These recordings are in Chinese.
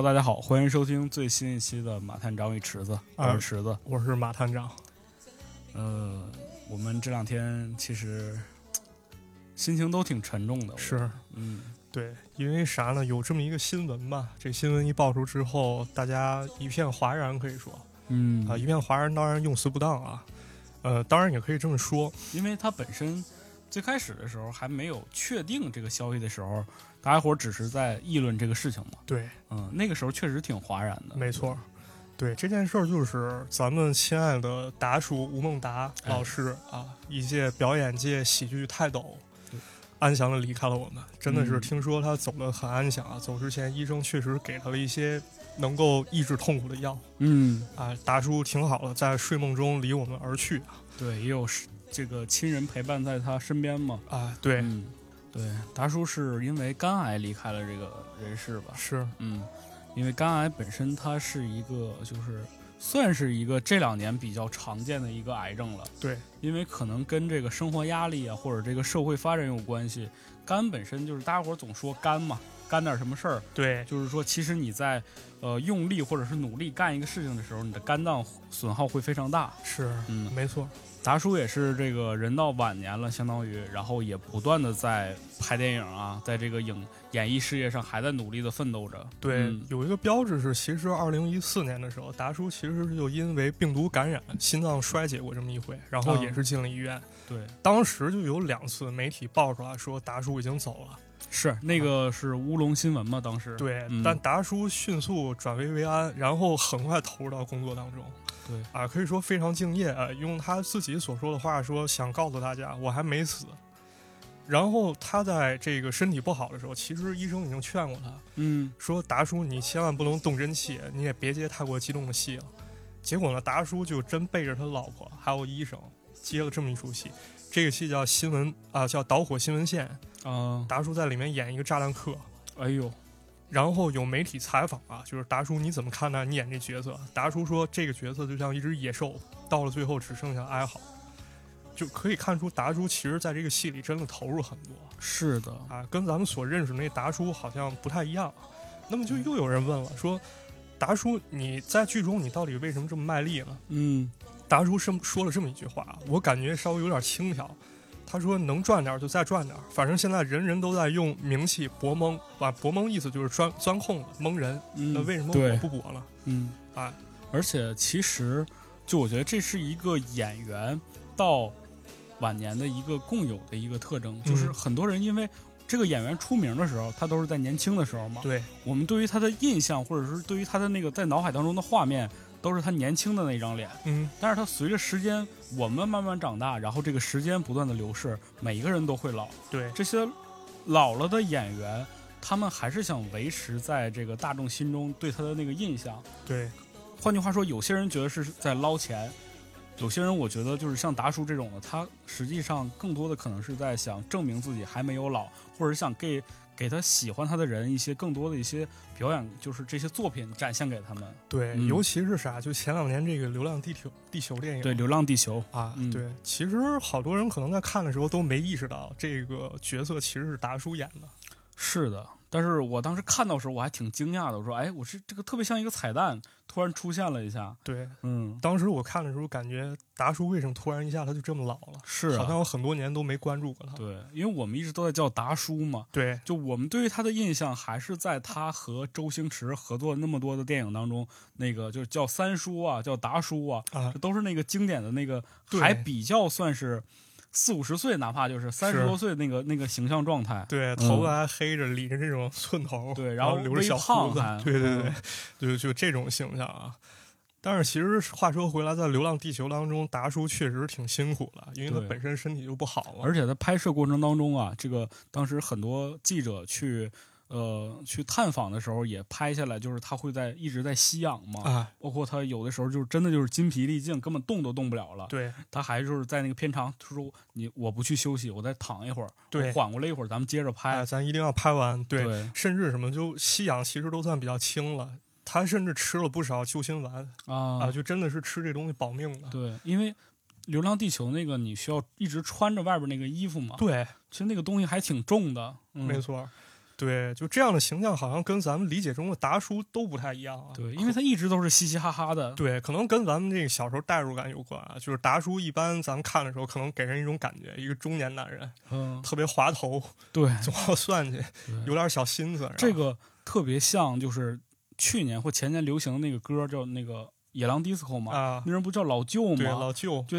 Hello，大家好，欢迎收听最新一期的《马探长与池子》，我啊是池子。我是马探长。呃，我们这两天其实心情都挺沉重的。是，嗯，对，因为啥呢？有这么一个新闻吧，这新闻一爆出之后，大家一片哗然，可以说嗯啊，一片哗然，当然用词不当啊，呃，当然也可以这么说，因为它本身最开始的时候还没有确定这个消息的时候，大家伙儿只是在议论这个事情嘛。对，嗯，那个时候确实挺哗然的。没错。对这件事儿，就是咱们亲爱的达叔吴孟达哎老师、啊，一届表演界喜剧泰斗，安详的离开了我们。真的是嗯听说他走的很安详啊，走之前医生确实给他了一些能够抑制痛苦的药。嗯，啊，达叔挺好的，在睡梦中离我们而去对，也有是这个亲人陪伴在他身边嘛。啊，对，嗯，对，达叔是因为肝癌离开了这个人世吧？是，嗯，因为肝癌本身它是一个就是算是一个这两年比较常见的一个癌症了。对，因为可能跟这个生活压力啊，或者这个社会发展有关系。肝本身就是大家伙儿总说肝嘛，干点什么事儿，对，就是说其实你在呃用力或者是努力干一个事情的时候，你的肝脏损耗会非常大。是，嗯，没错，达叔也是这个人到晚年了，相当于，然后也不断的在拍电影啊，在这个影演艺事业上还在努力的奋斗着。对，嗯有一个标志是，其实二零一四年的时候，达叔其实就因为病毒感染，心脏衰竭过这么一回，然后啊也是进了医院。对，当时就有两次媒体爆出来说达叔已经走了，是那个是乌龙新闻嘛？当时对，嗯但达叔迅速转危为安，然后很快投入到工作当中。对啊，可以说非常敬业啊。用他自己所说的话说，想告诉大家，我还没死。然后他在这个身体不好的时候，其实医生已经劝过他嗯说：“达叔，你千万不能动真气，你也别接太过激动的戏了。”结果呢，达叔就真背着他老婆还有医生接了这么一出戏。这个戏叫新闻啊，叫导火新闻线。啊，达叔在里面演一个炸弹客，哎呦，然后有媒体采访啊，就是达叔你怎么看待你演这角色？达叔说这个角色就像一只野兽，到了最后只剩下哀嚎，就可以看出达叔其实在这个戏里真的投入很多是的，啊，跟咱们所认识的那达叔好像不太一样。那么就又有人问了，说达叔你在剧中你到底为什么这么卖力呢？嗯达叔是说了这么一句话，我感觉稍微有点轻佻。他说：“能赚点就再赚点，反正现在人人都在用名气博蒙，啊，博蒙意思就是钻钻空子蒙人。嗯，那为什么对我不博了？嗯啊，而且其实就我觉得这是一个演员到晚年的一个共有的一个特征，就是嗯很多人因为。这个演员出名的时候，他都是在年轻的时候嘛。对，我们对于他的印象，或者是对于他的那个在脑海当中的画面，都是他年轻的那张脸。嗯，但是他随着时间，我们慢慢长大，然后这个时间不断的流逝，每一个人都会老。对，这些老了的演员，他们还是想维持在这个大众心中对他的那个印象。对，换句话说，有些人觉得是在捞钱，有些人我觉得就是像达叔这种的，他实际上更多的可能是在想证明自己还没有老，或者想给给他喜欢他的人一些更多的一些表演，就是这些作品展现给他们。对，嗯尤其是啥，就前两年这个《流浪地球》地球电影，对，《流浪地球》啊，嗯对，其实好多人可能在看的时候都没意识到这个角色其实是达叔演的。是的，但是我当时看到的时候我还挺惊讶的，我说，哎，我是这个特别像一个彩蛋，突然出现了一下。对，嗯，当时我看的时候感觉达叔为什么突然一下他就这么老了？是啊，好像我很多年都没关注过他。对，因为我们一直都在叫达叔嘛，对，就我们对于他的印象还是在他和周星驰合作那么多的电影当中，那个就是叫三叔啊，叫达叔啊，啊这，都是那个经典的那个，对还比较算是四五十岁，哪怕就是三十多岁那个那个形象状态。对，头发还黑着，理着这种寸头，对然然后微留着小胡子胖，对对对嗯，就就这种形象啊。但是其实话说回来，在《流浪地球》当中，达叔确实挺辛苦的，因为他本身身体就不好嘛。而且在拍摄过程当中啊，这个当时很多记者去呃去探访的时候也拍下来，就是他会在一直在吸氧嘛，啊，包括他有的时候就是真的就是筋疲力尽，根本动都动不了了。对他还就是在那个片场，他说你我不去休息，我再躺一会儿，对缓过来一会儿，咱们接着拍。哎，咱一定要拍完。对，对甚至什么就吸氧其实都算比较轻了。他甚至吃了不少救心丸啊啊，就真的是吃这东西保命的。对，因为《流浪地球》那个你需要一直穿着外边那个衣服嘛，对，其实那个东西还挺重的。嗯、没错。对，就这样的形象好像跟咱们理解中的达叔都不太一样啊。对，因为他一直都是嘻嘻哈哈的。对，可能跟咱们这个小时候代入感有关啊。就是达叔一般咱们看的时候，可能给人一种感觉，一个中年男人，嗯，特别滑头，对，总要算计，有点小心思。这个特别像，就是去年或前年流行的那个歌，叫那个《野狼 DISCO》嘛。啊，那人不叫老舅吗？对，老舅。就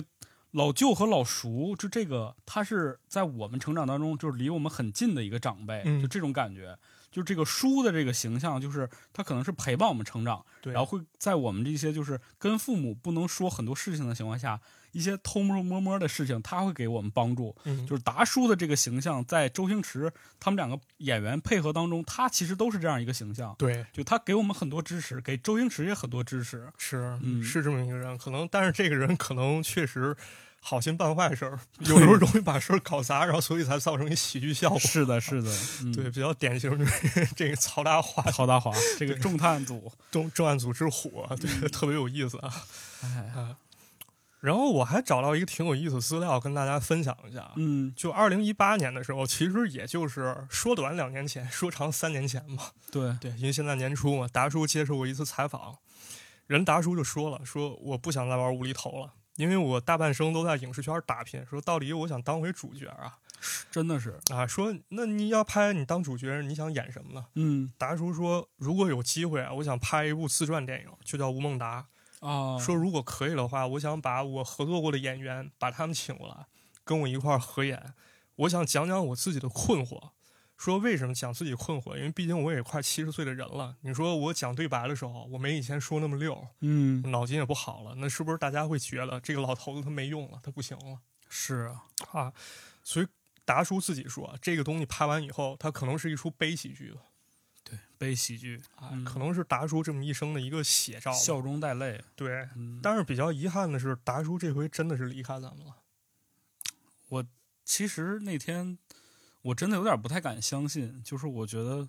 老舅和老叔，就这个，他是在我们成长当中，就是离我们很近的一个长辈，嗯就这种感觉。就这个叔的这个形象，就是他可能是陪伴我们成长，然后会在我们这些就是跟父母不能说很多事情的情况下，一些偷摸摸摸的事情，他会给我们帮助。嗯，就是达叔的这个形象，在周星驰他们两个演员配合当中，他其实都是这样一个形象。对，就他给我们很多支持，给周星驰也很多支持。是，嗯是这么一个人。可能，但是这个人可能确实好心办坏事儿，有时候容易把事儿搞砸，然后所以才造成一喜剧效果。是的，是的，嗯、对，比较典型就是 这个曹大华、曹大华这个重探组重重案组之虎，对，特别有意思啊。哎，啊，然后我还找到一个挺有意思的资料跟大家分享一下啊。嗯，就二零一八年的时候，其实也就是说短两年前，说长三年前嘛。对，对，因为现在年初嘛，达叔接受过一次采访，人达叔就说了，说我不想再玩无厘头了，因为我大半生都在影视圈打拼，说到底我想当回主角啊真的是，啊！说那你要拍你当主角，你想演什么呢？嗯达叔说，如果有机会啊，我想拍一部自传电影，就叫《吴孟达》。啊，说如果可以的话，我想把我合作过的演员把他们请过来，跟我一块儿合演。我想讲讲我自己的困惑，说为什么讲自己困惑？因为毕竟我也快七十岁的人了。你说我讲对白的时候，我没以前说那么溜，嗯，脑筋也不好了，那是不是大家会觉得这个老头子他没用了，他不行了是啊，啊？所以达叔自己说，这个东西拍完以后，他可能是一出悲喜剧了对，悲喜剧可能是达叔这么一生的一个写照。笑中带泪，对，嗯，但是比较遗憾的是，达叔这回真的是离开咱们了。我其实那天我真的有点不太敢相信，就是我觉得，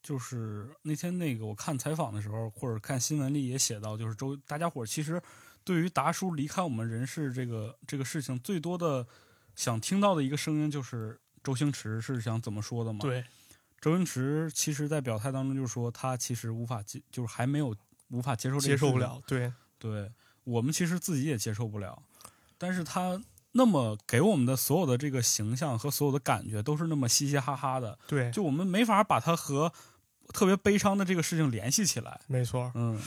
就是那天那个我看采访的时候，或者看新闻里也写到，就是周大家伙其实对于达叔离开我们人世这个这个事情，最多的想听到的一个声音就是周星驰是想怎么说的嘛？，对，周星驰其实在表态当中就说他其实无法接，就是还没有无法接受这个接受不了。对，对我们其实自己也接受不了，但是他那么给我们的所有的这个形象和所有的感觉都是那么嘻嘻哈哈的，对，就我们没法把它和特别悲伤的这个事情联系起来。没错。嗯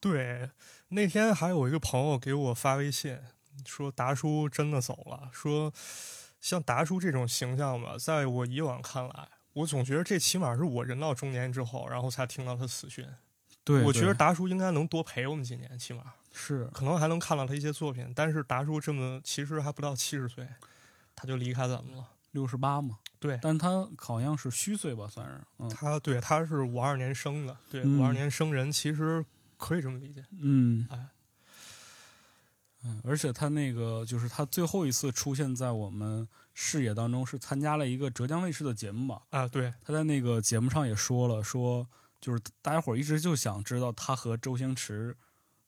对，那天还有一个朋友给我发微信说，达叔真的走了。说像达叔这种形象吧，在我以往看来，我总觉得这起码是我人到中年之后，然后才听到他死讯。对，我觉得达叔应该能多陪我们几年，起码是可能还能看到他一些作品。但是达叔这么其实还不到七十岁，他就离开咱们了。六十八嘛，对，但他好像是虚岁吧，算是嗯他对他是五二年生的，对嗯五二年生人，其实可以这么理解。嗯哎嗯，而且他那个就是他最后一次出现在我们视野当中，是参加了一个浙江卫视的节目嘛。啊，对，他在那个节目上也说了，说就是大家伙儿一直就想知道他和周星驰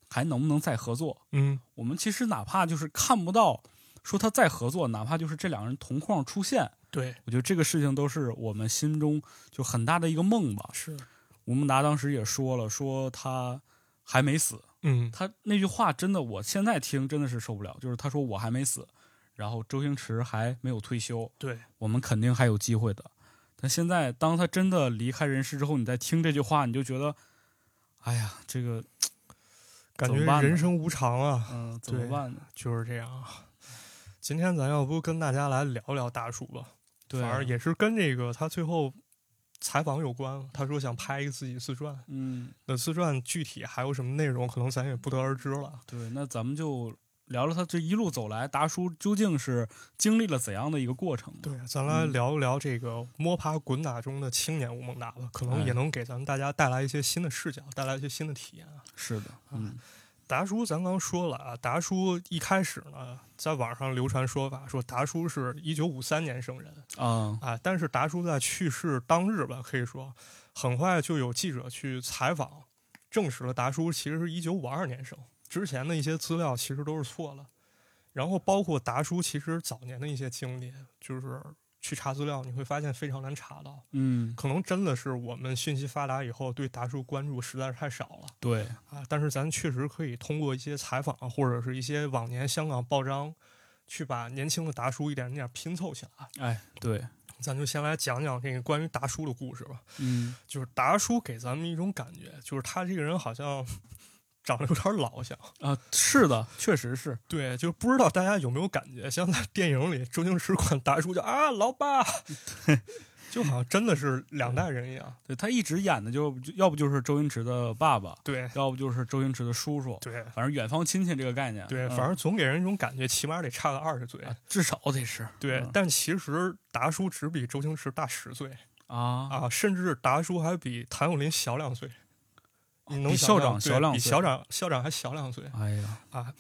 还能不能再合作。嗯，我们其实哪怕就是看不到说他再合作，哪怕就是这两个人同框出现，对，我觉得这个事情都是我们心中就很大的一个梦吧。是，吴孟达当时也说了，说他还没死。嗯，他那句话真的，我现在听真的是受不了。就是他说我还没死，然后周星驰还没有退休，对，我们肯定还有机会的。但现在当他真的离开人世之后，你再听这句话，你就觉得，哎呀，这个 感觉人生无常啊，嗯、怎么办呢？就是这样啊。今天咱要不跟大家来聊聊大叔吧，对，反正也是跟这个他最后采访有关。他说想拍一个自己自传，嗯，那自传具体还有什么内容，可能咱也不得而知了。对，那咱们就聊聊他这一路走来，达叔究竟是经历了怎样的一个过程？对，咱来嗯聊一聊这个摸爬滚打中的青年吴孟达吧，可能哎也能给咱们大家带来一些新的视角，带来一些新的体验啊。是的，嗯达叔，咱刚说了啊，达叔一开始呢，在网上流传说法说达叔是一九五三年生人啊，啊，但是达叔在去世当日吧，可以说很快就有记者去采访，证实了达叔其实是一九五二年生，之前的一些资料其实都是错了。然后包括达叔其实早年的一些经历，就是去查资料，你会发现非常难查到。嗯，可能真的是我们信息发达以后，对达叔关注实在是太少了对，啊。但是咱确实可以通过一些采访或者是一些往年香港报章，去把年轻的达叔一点一点拼凑起来。哎，对，咱就先来讲讲这个关于达叔的故事吧。嗯，就是达叔给咱们一种感觉，就是他这个人好像长得有点老像。啊，是的，确实是，对，就不知道大家有没有感觉，像在电影里，周星驰管达叔叫啊老爸，就好像真的是两代人一样。对他一直演的就就要不就是周星驰的爸爸，对要不就是周星驰的叔叔，对反正远方亲戚这个概念，对，嗯反正总给人一种感觉，起码得差个二十岁。啊至少得是对，嗯但其实达叔只比周星驰大十岁啊啊，甚至达叔还比谭咏麟小两岁。你能比校长小两岁比校长校长还小两岁。哎呀啊，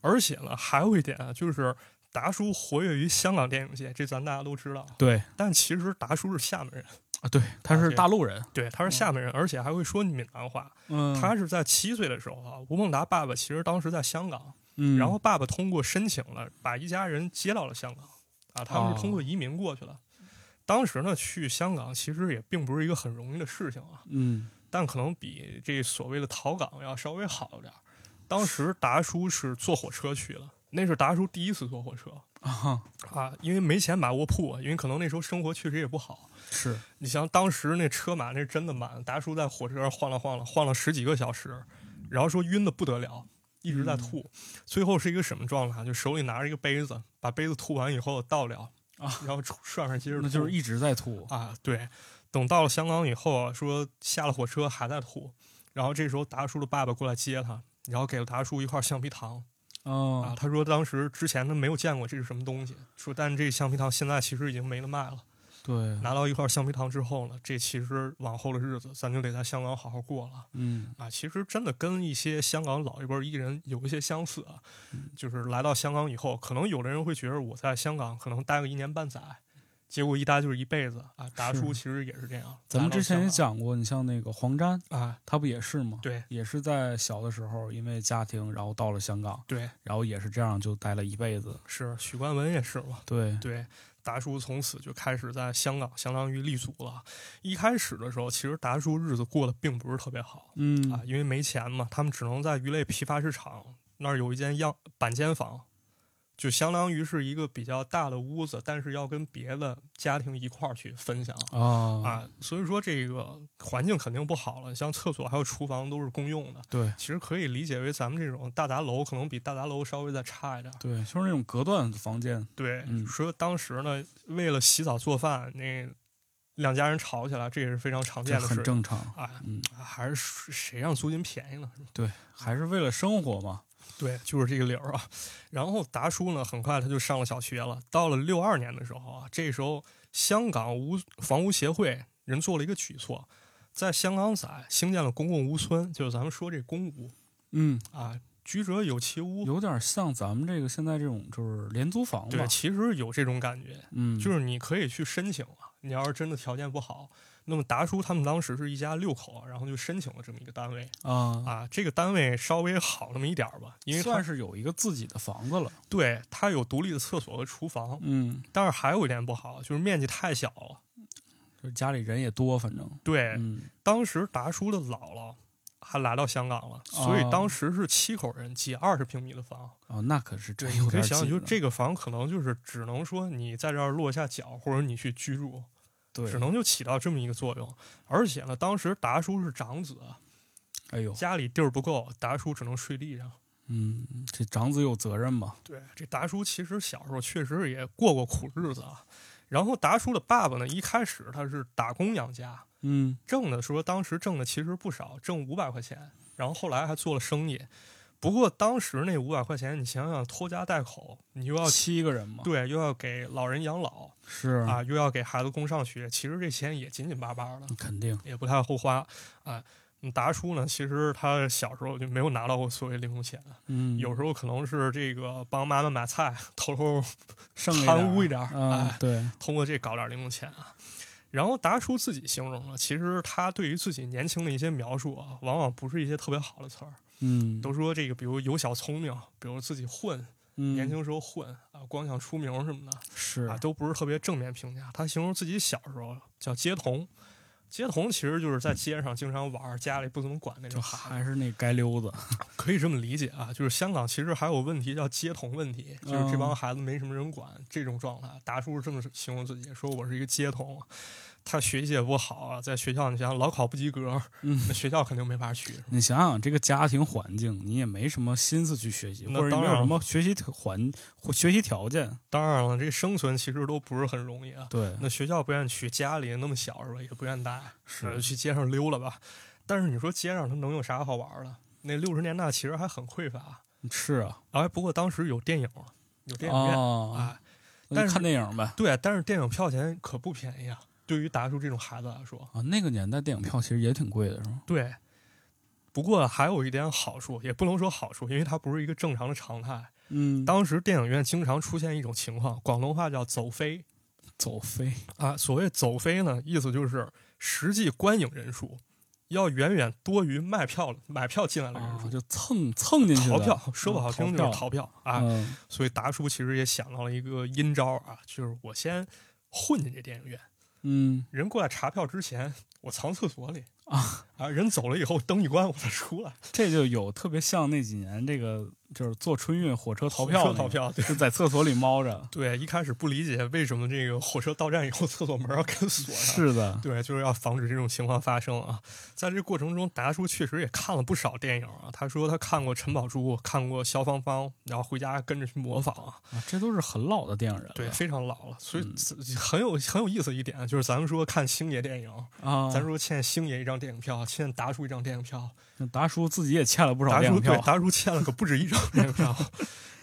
而且呢，还有一点啊，就是达叔活跃于香港电影界，这咱大家都知道。对但其实达叔是厦门人，啊，对，他是大陆人，对，他是厦门人，而且还会说闽南话。嗯，他是在七岁的时候啊，吴孟达爸爸其实当时在香港，嗯，然后爸爸通过申请了，把一家人接到了香港，啊，他们哦是通过移民过去了。当时呢，去香港其实也并不是一个很容易的事情啊，嗯但可能比这所谓的逃港要稍微好一点儿。当时达叔是坐火车去了，那是达叔第一次坐火车啊，啊，因为没钱买卧铺，因为可能那时候生活确实也不好。是你像当时那车马那是真的满，达叔在火车上晃了晃了，晃了十几个小时，然后说晕的不得了，一直在吐，最后是一个什么状态？就手里拿着一个杯子，把杯子吐完以后倒了啊，然后涮涮接着吐，那就是一直在吐，啊，对。等到了香港以后啊，说下了火车还在吐，然后这时候达叔的爸爸过来接他，然后给了达叔一块橡皮糖啊。哦，他说当时之前他没有见过这是什么东西，说但这橡皮糖现在其实已经没得卖了。对，拿到一块橡皮糖之后呢，这其实往后的日子咱就得在香港好好过了嗯啊。其实真的跟一些香港老一辈艺人有一些相似啊，嗯就是来到香港以后，可能有的人会觉得我在香港可能待个一年半载，结果一搭就是一辈子啊。达叔其实也是这样，咱们之前也讲过，你像那个黄沾，啊，他不也是吗？对也是在小的时候因为家庭，然后到了香港，对，然后也是这样就待了一辈子。是许冠文也是嘛，对，对。达叔从此就开始在香港相当于立足了。一开始的时候，其实达叔日子过得并不是特别好嗯啊，因为没钱嘛，他们只能在鱼类批发市场那儿有一间样板间房，就相当于是一个比较大的屋子，但是要跟别的家庭一块儿去分享啊啊，所以说这个环境肯定不好了。像厕所还有厨房都是公用的，对其实可以理解为咱们这种大杂楼，可能比大杂楼稍微再差一点。对，就是那种隔断房间。对，嗯说当时呢，为了洗澡做饭，那两家人吵起来，这也是非常常见的。很正常，啊，嗯，还是谁让租金便宜呢？对，还是为了生活嘛。对，就是这个理儿啊。然后达叔呢，很快他就上了小学了。到了六二年的时候啊，这时候香港屋房屋协会人做了一个举措，在香港仔兴建了公共屋村，就是咱们说这公屋嗯，啊，居者有其屋。有点像咱们这个现在这种就是廉租房吧对，。其实有这种感觉，嗯，就是你可以去申请啊。你要是真的条件不好，那么达叔他们当时是一家六口，然后就申请了这么一个单位啊，啊。这个单位稍微好那么一点儿吧，因为它算是有一个自己的房子了。对它有独立的厕所和厨房，嗯，但是还有一点不好，就是面积太小了。就是家里人也多，反正。对，嗯，当时达叔的姥姥还来到香港了，所以哦当时是七口人挤二十平米的房。哦，那可是真对，有你可以想想，就这个房可能就是只能说你在这儿落下脚，或者你去居住，对，只能就起到这么一个作用。而且呢，当时达叔是长子，哎呦，家里地儿不够，达叔只能睡地上。嗯，这长子有责任嘛？对，这达叔其实小时候确实也过过苦日子啊。然后达叔的爸爸呢，一开始他是打工养家，嗯，挣的说当时挣的其实不少，挣五百块钱。然后后来还做了生意，不过当时那五百块钱，你想想拖家带口，你又要七个人嘛。对，又要给老人养老是，啊，又要给孩子供上学，其实这钱也紧紧巴巴的，肯定。也不太够花啊。嗯达叔呢，其实他小时候就没有拿到过所谓零用钱，嗯，有时候可能是这个帮妈妈买菜，偷偷 剩贪污一点哎，，对，通过这搞点零用钱啊。然后达叔自己形容了，其实他对于自己年轻的一些描述啊，往往不是一些特别好的词儿，嗯，都说这个，比如有小聪明，比如自己混嗯年轻时候混啊，光想出名什么的是啊，都不是特别正面评价。他形容自己小时候叫街童，街童其实就是在街上经常玩儿，家里不怎么管那种还是那街溜子，可以这么理解啊。就是香港其实还有问题叫街童问题，就是这帮嗯孩子没什么人管这种状态。达叔是这么形容自己，说我是一个街童。他学习也不好啊，在学校你想老考不及格，嗯那学校肯定没法去。你想想这个家庭环境，你也没什么心思去学习，那或者没有当然什么学习环学习条件。当然了，这生存其实都不是很容易啊。对，那学校不愿意去，家里那么小是吧，也不愿意带，是去街上溜了吧。但是你说街上他能有啥好玩的？那六十年代其实还很匮乏，是啊，哎，不过当时有电影，有电影院，哦，哎，但是看电影呗。对，但是电影票钱可不便宜啊。对于达叔这种孩子来说，啊，那个年代电影票其实也挺贵的，是吗？对。不过还有一点好处，也不能说好处，因为它不是一个正常的常态。嗯，当时电影院经常出现一种情况，广东话叫“走飞走飞”啊。所谓“走飞”呢，意思就是实际观影人数要远远多于卖票买票进来的人啊，数。就蹭蹭进去逃票，说不好听就是嗯逃票啊。嗯所以达叔其实也想到了一个阴招啊，就是我先混进这电影院，嗯。人过来查票之前，我藏厕所里。啊。啊，人走了以后灯一关，我再出来。这就有特别像那几年这个就是坐春运火车逃票逃票。对就在厕所里猫着。对，一开始不理解为什么这个火车到站以后厕所门要给锁上。是的，对，就是要防止这种情况发生啊！在这过程中，达叔确实也看了不少电影啊。他说他看过陈宝珠，看过萧芳芳，然后回家跟着去模仿啊。啊，这都是很老的电影人了。对，非常老了，所以嗯很有很有意思一点，就是咱们说看星爷电影，啊，咱说欠星爷一张电影票，欠达叔一张电影票，达叔自己也欠了不少电影票。对达叔欠了可不止一张电影票。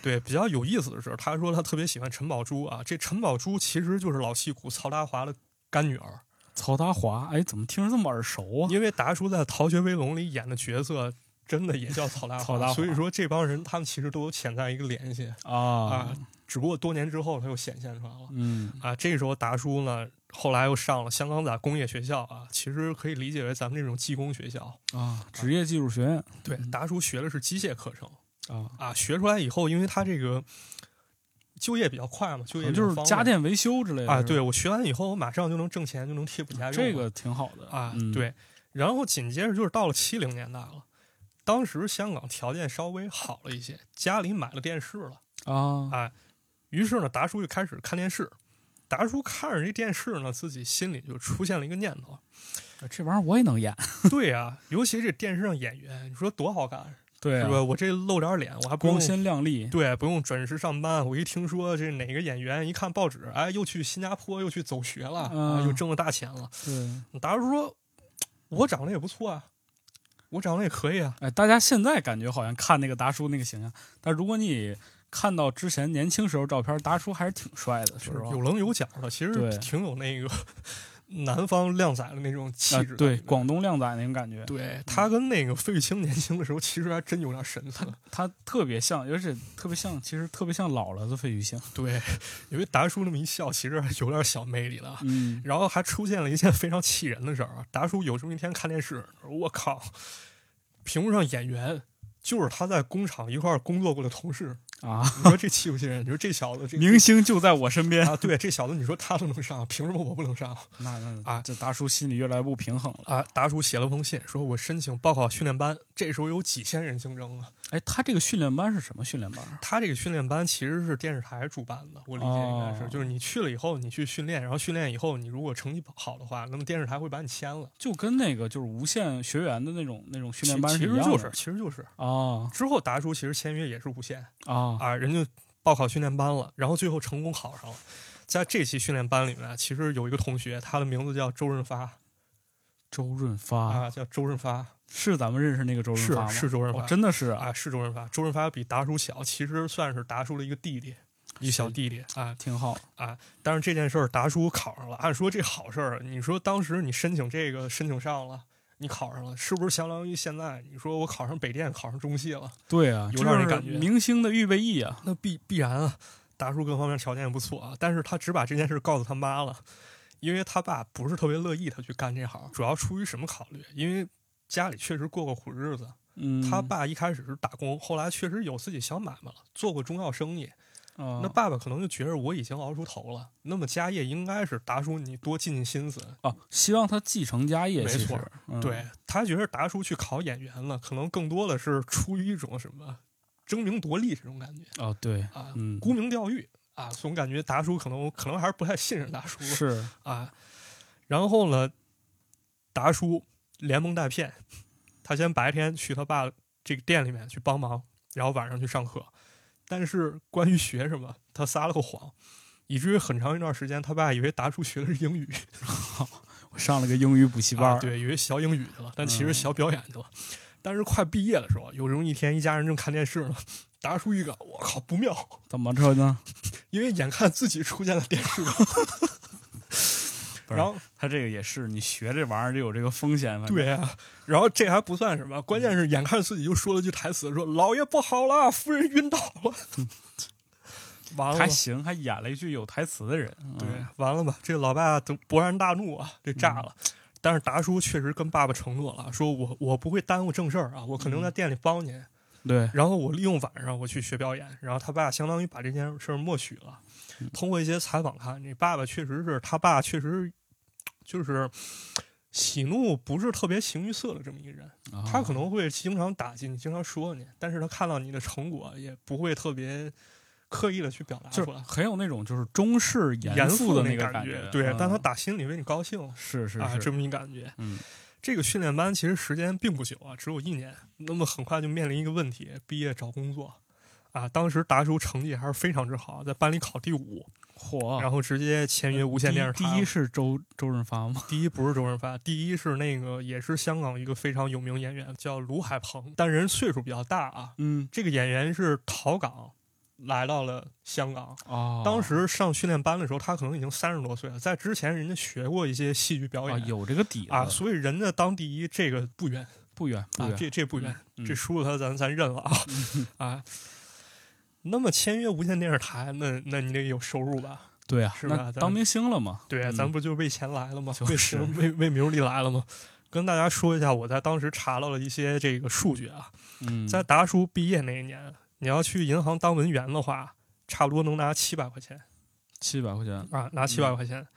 对，比较有意思的是，他说他特别喜欢陈宝珠啊，这陈宝珠其实就是老戏骨曹达华的干女儿，曹达华，哎，怎么听着这么耳熟啊？因为达叔在《逃学威龙》里演的角色。真的也叫曹达 曹达华所以说这帮人他们其实都有潜在一个联系啊啊，只不过多年之后他又显现出来了。嗯啊，这时候达叔呢，后来又上了香港仔工业学校啊，其实可以理解为咱们这种技工学校。啊，职业技术学院对，达叔学的是机械课程啊，啊，学出来以后，因为他这个就业比较快嘛，就业就是家电维修之类的啊，对我学完以后，我马上就能挣钱，就能贴补家用。这个挺好的啊，嗯，对，然后紧接着就是到了七零年代了。当时香港条件稍微好了一些，家里买了电视了，啊，哎，于是呢，达叔就开始看电视。达叔看着这电视呢，自己心里就出现了一个念头：这玩意儿我也能演，对呀、尤其这电视上演员，你说多好看，对啊，是吧？我这露点脸，我还不光鲜亮丽，对，不用准时上班。我一听说这哪个演员，一看报纸，哎，又去新加坡，又去走学了，又挣了大钱了。对，达叔说：“我长得也不错啊，我长得也可以啊。哎，大家现在感觉好像看那个达叔那个形象，但如果你看到之前年轻时候照片，达叔还是挺帅的，是吧有。棱有角的，其实挺有那个南方靓仔的那种气啊质、对，广东靓仔那种感觉，对他跟那个费玉清年轻的时候，其实还真有点神似。他特别像，而且特别像，其实特别像老了的费玉清。对，因为达叔那么一笑，其实还有点小魅力了。嗯，然后还出现了一件非常气人的事儿啊！达叔有这么一天看电视，我靠，屏幕上演员就是他在工厂一块工作过的同事，啊，你说这气不气人？你说这小子这明星就在我身边。啊，对，这小子你说他都能上，凭什么我不能上那那啊这达叔心里越来越不平衡了。啊？达叔写了封信，说我申请报考训练班，这时候有几千人竞争啊。哎，他这个训练班是什么训练班？他这个训练班其实是电视台主办的，我理解应该是，哦就是你去了以后，你去训练，然后训练以后，你如果成绩好的话，那么电视台会把你签了。就跟那个就是无限学员的那种那种训练班。其实就是，其实就是。啊之后达叔其实签约也是无限啊啊，人家报考训练班了，然后最后成功考上了。在这期训练班里面，其实有一个同学，他的名字叫周润发周润发、啊，叫周润发，是咱们认识那个周润发吗？是周润发，哦，真的是啊，啊，是周润发。周润发比达叔小，其实算是达叔的一个弟弟，一个小弟弟啊。挺好啊。但是这件事儿达叔考上了，按说这好事儿，你说当时你申请这个申请上了，你考上了，是不是相当于现在你说我考上北电，考上中戏了？对啊，有点那感觉明星的预备役啊。那必必然啊，达叔各方面条件也不错啊，但是他只把这件事告诉他妈了，因为他爸不是特别乐意他去干这行，主要出于什么考虑？因为家里确实过过苦日子嗯，他爸一开始是打工，后来确实有自己小买卖了，做过中药生意。哦那爸爸可能就觉着我已经熬出头了，那么家业应该是达叔你多尽尽心思。啊，希望他继承家业，没错嗯对他觉得达叔去考演员了，可能更多的是出于一种什么争名夺利这种感觉哦，对，啊，嗯沽名钓誉啊，总感觉达叔可能可能还是不太信任达叔是啊。然后呢，达叔连蒙带骗，他先白天去他爸这个店里面去帮忙，然后晚上去上课。但是关于学什么，他撒了个谎，以至于很长一段时间，他爸以为达叔学的是英语，我上了个英语补习班，啊对，以为学英语去了，但其实嗯学表演去了。但是快毕业的时候，有这么一天，一家人正看电视呢，达叔一个，我靠，不妙，怎么着呢？因为眼看自己出现了电视然后他这个也是，你学这玩意儿就有这个风险，反正对啊，然后这还不算什么，关键是眼看自己就说了句台词，说老爷不好了，夫人晕倒了，完了。还行，还演了一句有台词的人，嗯对，完了吧？这老爸都勃然大怒啊，这炸了。但是达叔确实跟爸爸承诺了，说我我不会耽误正事儿啊，我肯定在店里帮您。对，然后我利用晚上我去学表演，然后他爸相当于把这件事儿默许了。通过一些采访看，这爸爸确实是他爸，确实就是喜怒不是特别形于色的这么一个人。他可能能会经常打击你，经常说你，但是他看到你的成果，也不会特别刻意的去表达出来，是很有那种就是中式严肃的那个感觉，对，嗯但他打心里为你高兴啊，是是啊，这么一感觉。嗯这个训练班其实时间并不久啊，只有一年。那么很快就面临一个问题，毕业找工作。啊，当时达叔成绩还是非常之好，在班里考第五，嚯，然后直接签约无线电视台了。第一是周周润发吗？第一不是周润发，第一是那个也是香港一个非常有名演员，叫卢海鹏，但人岁数比较大啊。嗯这个演员是逃港来到了香港，哦，当时上训练班的时候，他可能已经三十多岁了，在之前人家学过一些戏剧表啊演有这个底子啊，所以人家当第一这个不远不远不啊，这这不远，嗯这输了他咱咱认了啊啊。那么签约无线电视台，那那你得有收入吧？对啊，是吧当明星了嘛？对，啊咱不就为钱来了吗？为就是名为为名利来了吗？跟大家说一下，我在当时查到了一些这个数据啊，嗯，在达叔毕业那一年，你要去银行当文员的话，差不多能拿七百块钱七百块钱，啊，拿七百块钱。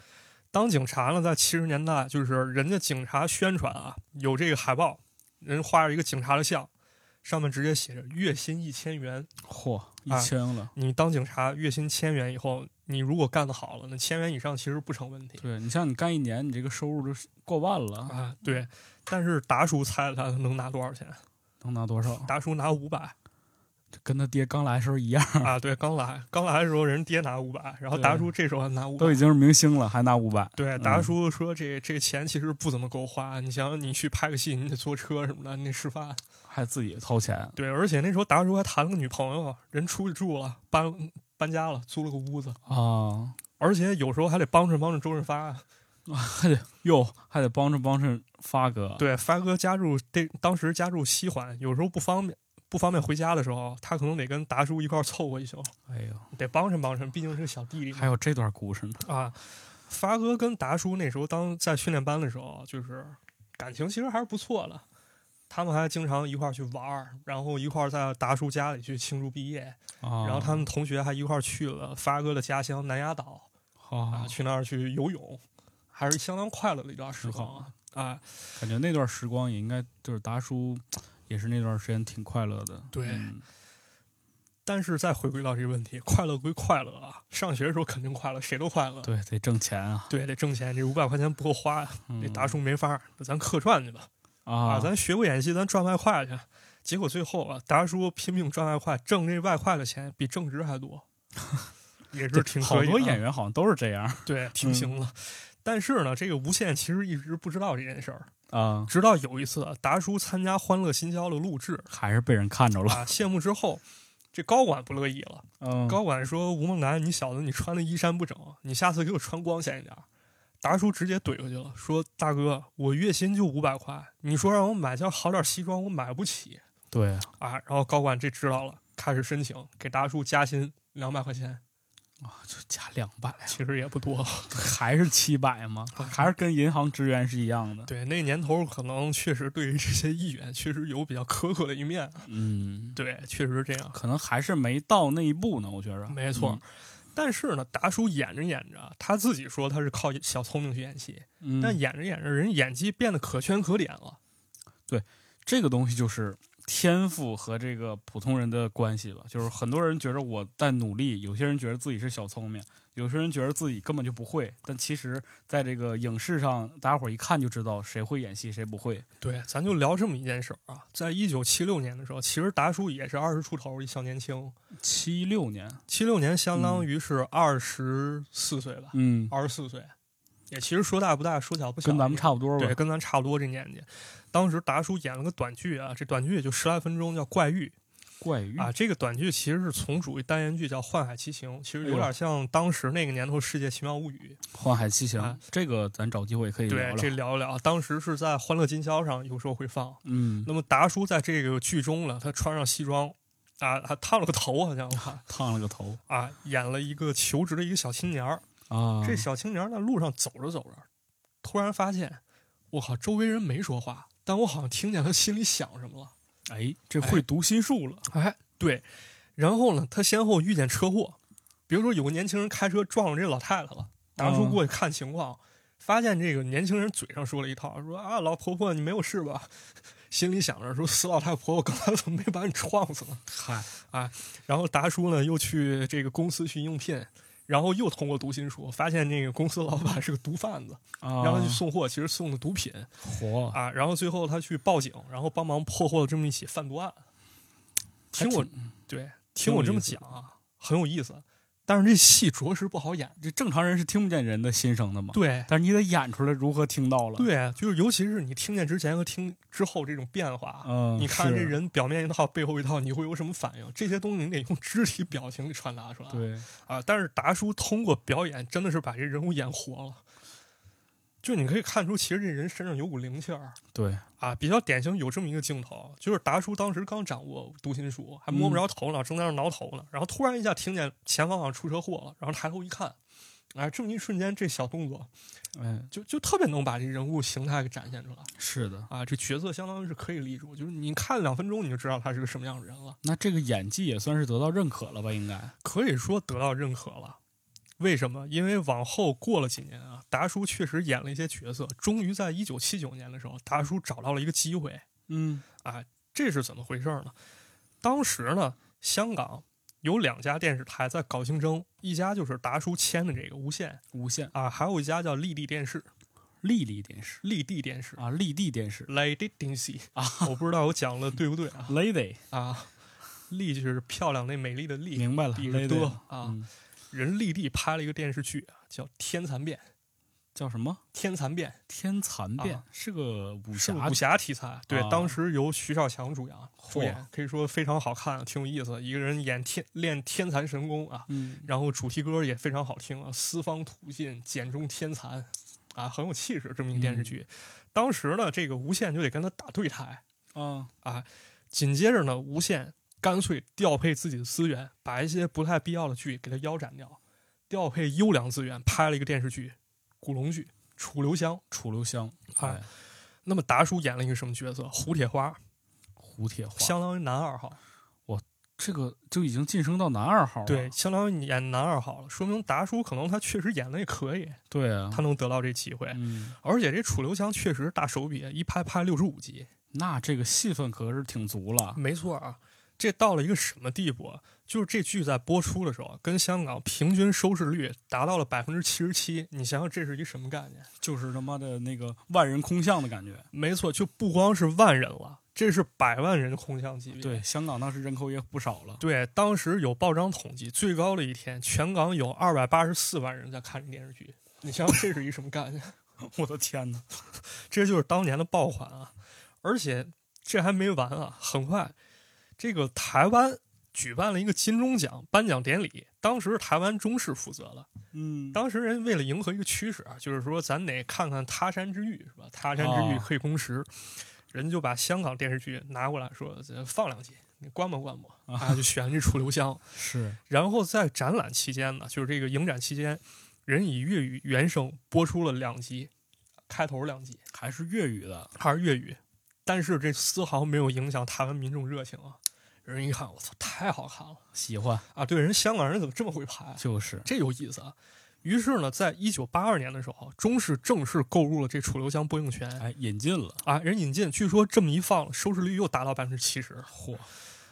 当警察呢，在七十年代，就是人家警察宣传啊，有这个海报，人画着一个警察的像，上面直接写着月薪一千元。嚯，一啊千了。你当警察月薪千元以后，你如果干得好了，那千元以上其实不成问题对你像你干一年，你这个收入就过万了，啊。对，但是达叔猜他能拿多少钱？能拿多少？达叔拿五百这跟他爹刚来的时候一样，啊。对，刚来刚来的时候，人爹拿五百，然后达叔这时候还拿五百都已。经是明星了，还拿五百。对，嗯达叔说这这钱其实不怎么够花。你想想，你去拍个戏，你得坐车什么的，你得吃饭。还自己掏钱，对，而且那时候达叔还谈了个女朋友，人出去住了，搬搬家了，租了个屋子，啊，而且有时候还得帮衬帮衬周润发。还得哟，还得帮着帮衬发哥。，对，发哥家住这当时家住西环，有时候不方便不方便回家的时候，他可能得跟达叔一块凑合一宿，哎呦，得帮衬帮衬，毕竟是个小弟弟。还有这段故事呢。啊，发哥跟达叔那时候当在训练班的时候，就是感情其实还是不错的。他们还经常一块儿去玩儿，然后一块儿在达叔家里去庆祝毕业，啊，然后他们同学还一块儿去了发哥的家乡南丫岛去那儿去游泳，还是相当快乐的一段时光啊。啊，感觉那段时光也应该就是达叔，也是那段时间挺快乐的。对嗯但是再回归到这个问题，快乐归快乐啊，上学的时候肯定快乐，谁都快乐。对，得挣钱啊。对，得挣钱，这五百块钱不够花呀，这嗯达叔没法，那咱客串去吧。啊，啊，咱学过演戏，咱赚外快去。结果最后啊，达叔拼命赚外快，挣这外快的钱比正职还多，也是挺好多演员好像都是这样对 挺行了。但是呢，这个无线其实一直不知道这件事儿，啊，直到有一次啊达叔参加《欢乐新交》的录制还是被人看着了。啊，谢幕之后，这高管不乐意了。嗯，高管说：“吴梦楠，你小子你穿的衣衫不整，你下次给我穿光鲜一点儿。”达叔直接怼回去了，说：“大哥，我月薪就五百块，你说让我买件好点西装，我买不起。”对，啊，然后高管这知道了，开始申请给达叔加薪两百块钱啊就加两百，其实也不多。还是七百吗？还是跟银行职员是一样的？对，那年头可能确实对于这些议员确实有比较苛刻的一面。嗯，对，确实是这样。可能还是没到那一步呢，我觉着。没错。嗯但是呢，达叔演着演着，他自己说他是靠小聪明去演戏，嗯，但演着演着，人演技变得可圈可点了。对这个东西就是天赋和这个普通人的关系了。就是很多人觉得我在努力，有些人觉得自己是小聪明，有些人觉得自己根本就不会。但其实，在这个影视上，大家伙儿一看就知道谁会演戏，谁不会。对，咱就聊这么一件事儿啊，在一九七六年的时候，其实达叔也是二十出头一小年轻，七六年，七六年相当于是二十四岁吧，嗯，二十四岁，也其实说大不大，说小不小，跟咱们差不多吧对，。跟咱差不多这年纪。当时达叔演了个短剧啊，这短剧也就十来分钟，叫《怪域》怪域啊。这个短剧其实是从属于单元剧，叫《幻海奇情》，其实有哎点像当时那个年头《世界奇妙物语幻海奇情啊》这个咱找机会可以》。聊对，这聊一聊。当时是在《欢乐今宵》上有时候会放。嗯，那么达叔在这个剧中呢，他穿上西装啊，还 烫了个头，好像吧烫了个头啊，演了一个求职的一个小青年儿。啊。这小青年在路上走着走着，突然发现，我靠，周围人没说话，但我好像听见他心里想什么了。哎，这会读心术了。哎，对。然后呢，他先后遇见车祸，比如说有个年轻人开车撞了这老太太了，达叔哦过去看情况，发现这个年轻人嘴上说了一套，说啊老婆婆你没有事吧？心里想着说死老太婆，我刚才怎么没把你撞死呢？嗨啊，然后达叔呢又去这个公司去应聘，然后又通过读心术发现那个公司老板是个毒贩子，啊，让他去送货，其实送的毒品嚯啊。然后最后他去报警，然后帮忙破获了这么一起贩毒案。听我对，听我这么讲啊，很有意思。但是这戏着实不好演。这正常人是听不见人的心声的嘛？对但是你得演出来如何听到了。，对，就是尤其是你听见之前和听之后这种变化，嗯，你看这，人表面一套，背后一套，你会有什么反应？这些东西你得用肢体表情给传达出来。对，啊，但是达叔通过表演，真的是把这人物演活了。就你可以看出，其实这人身上有股灵气儿对，啊。比较典型有这么一个镜头，就是达叔当时刚掌握读心术，还摸不着头脑，正在那挠头呢，然后突然一下听见前方好像出车祸了，然后抬头一看，哎，这么一瞬间，这小动作哎，就就特别能把这人物形态给展现出来是的。啊。这角色相当于是可以立住，就是你看两分钟你就知道他是个什么样的人了。那这个演技也算是得到认可了吧？应该。可以说得到认可了。为什么？因为往后过了几年啊，达叔确实演了一些角色，终于在一九七九年的时候，达叔找到了一个机会。嗯啊，这是怎么回事呢？当时呢，香港有两家电视台在搞竞争，一家就是达叔签的这个无线无线啊，还有一家叫丽地电视，丽丽电视丽地电视啊，丽地电视，Lady 电视啊我不知道我讲的对不对啊？，Lady，啊，丽就是漂亮那美丽的丽，明白了，Lady 啊。嗯人丽地拍了一个电视剧啊，叫《天蚕变》。叫什么？天蚕变天蚕变啊是个武侠武侠题材，对，啊当时由徐少强主演，主嚯演可以说非常好看，挺有意思。一个人演天练天蚕神功啊，嗯，然后主题歌也非常好听啊，四方土尽，简中天蚕，啊，很有气势。这么一个电视剧，当时呢，这个无线就得跟他打对台啊，啊，紧接着呢，无线干脆调配自己的资源，把一些不太必要的剧给它腰斩掉，调配优良资源，拍了一个电视剧《古龙剧》《楚留香》。楚留香，啊哎，那么达叔演了一个什么角色？胡铁花，胡铁花，相当于男二号。这个就已经晋升到男二号了。对，相当于你演男二号了，说明达叔可能他确实演的也可以，对啊，他能得到这机会。嗯，而且这楚留香确实大手笔，一拍拍六十五集。那这个戏份可是挺足了。没错啊，这到了一个什么地步啊？就是这剧在播出的时候，跟香港平均收视率达到了百分之七十七。你想想，这是一什么概念？就是他妈的那个万人空巷的感觉。没错，就不光是万人了，这是百万人空巷级别。对，香港当时人口也不少了。对，当时有报章统计，最高的一天，全港有二百八十四万人在看这电视剧。你想想，这是一什么概念？我的天哪！这就是当年的爆款啊！而且这还没完啊，很快，这个台湾举办了一个金钟奖颁奖典礼，当时台湾中视负责了。嗯，当时人为了迎合一个趋势啊，就是说咱得看看他山之玉是吧？他山之玉哦可以攻时，人就把香港电视剧拿过来说，咱放两集，你观摩观摩 啊，就选这楚留香。是，然后在展览期间呢，就是这个影展期间，人以粤语原声播出了两集，开头两集还是粤语的，还是粤语，但是这丝毫没有影响台湾民众热情啊。人一看，我操，太好看了，喜欢啊！对，人香港人怎么这么会拍？就是这有意思啊。于是呢，在一九八二年的时候，中视正式购入了这楚留香播映权，哎，引进了啊，人引进，据说这么一放，收视率又达到百分之七十，嚯！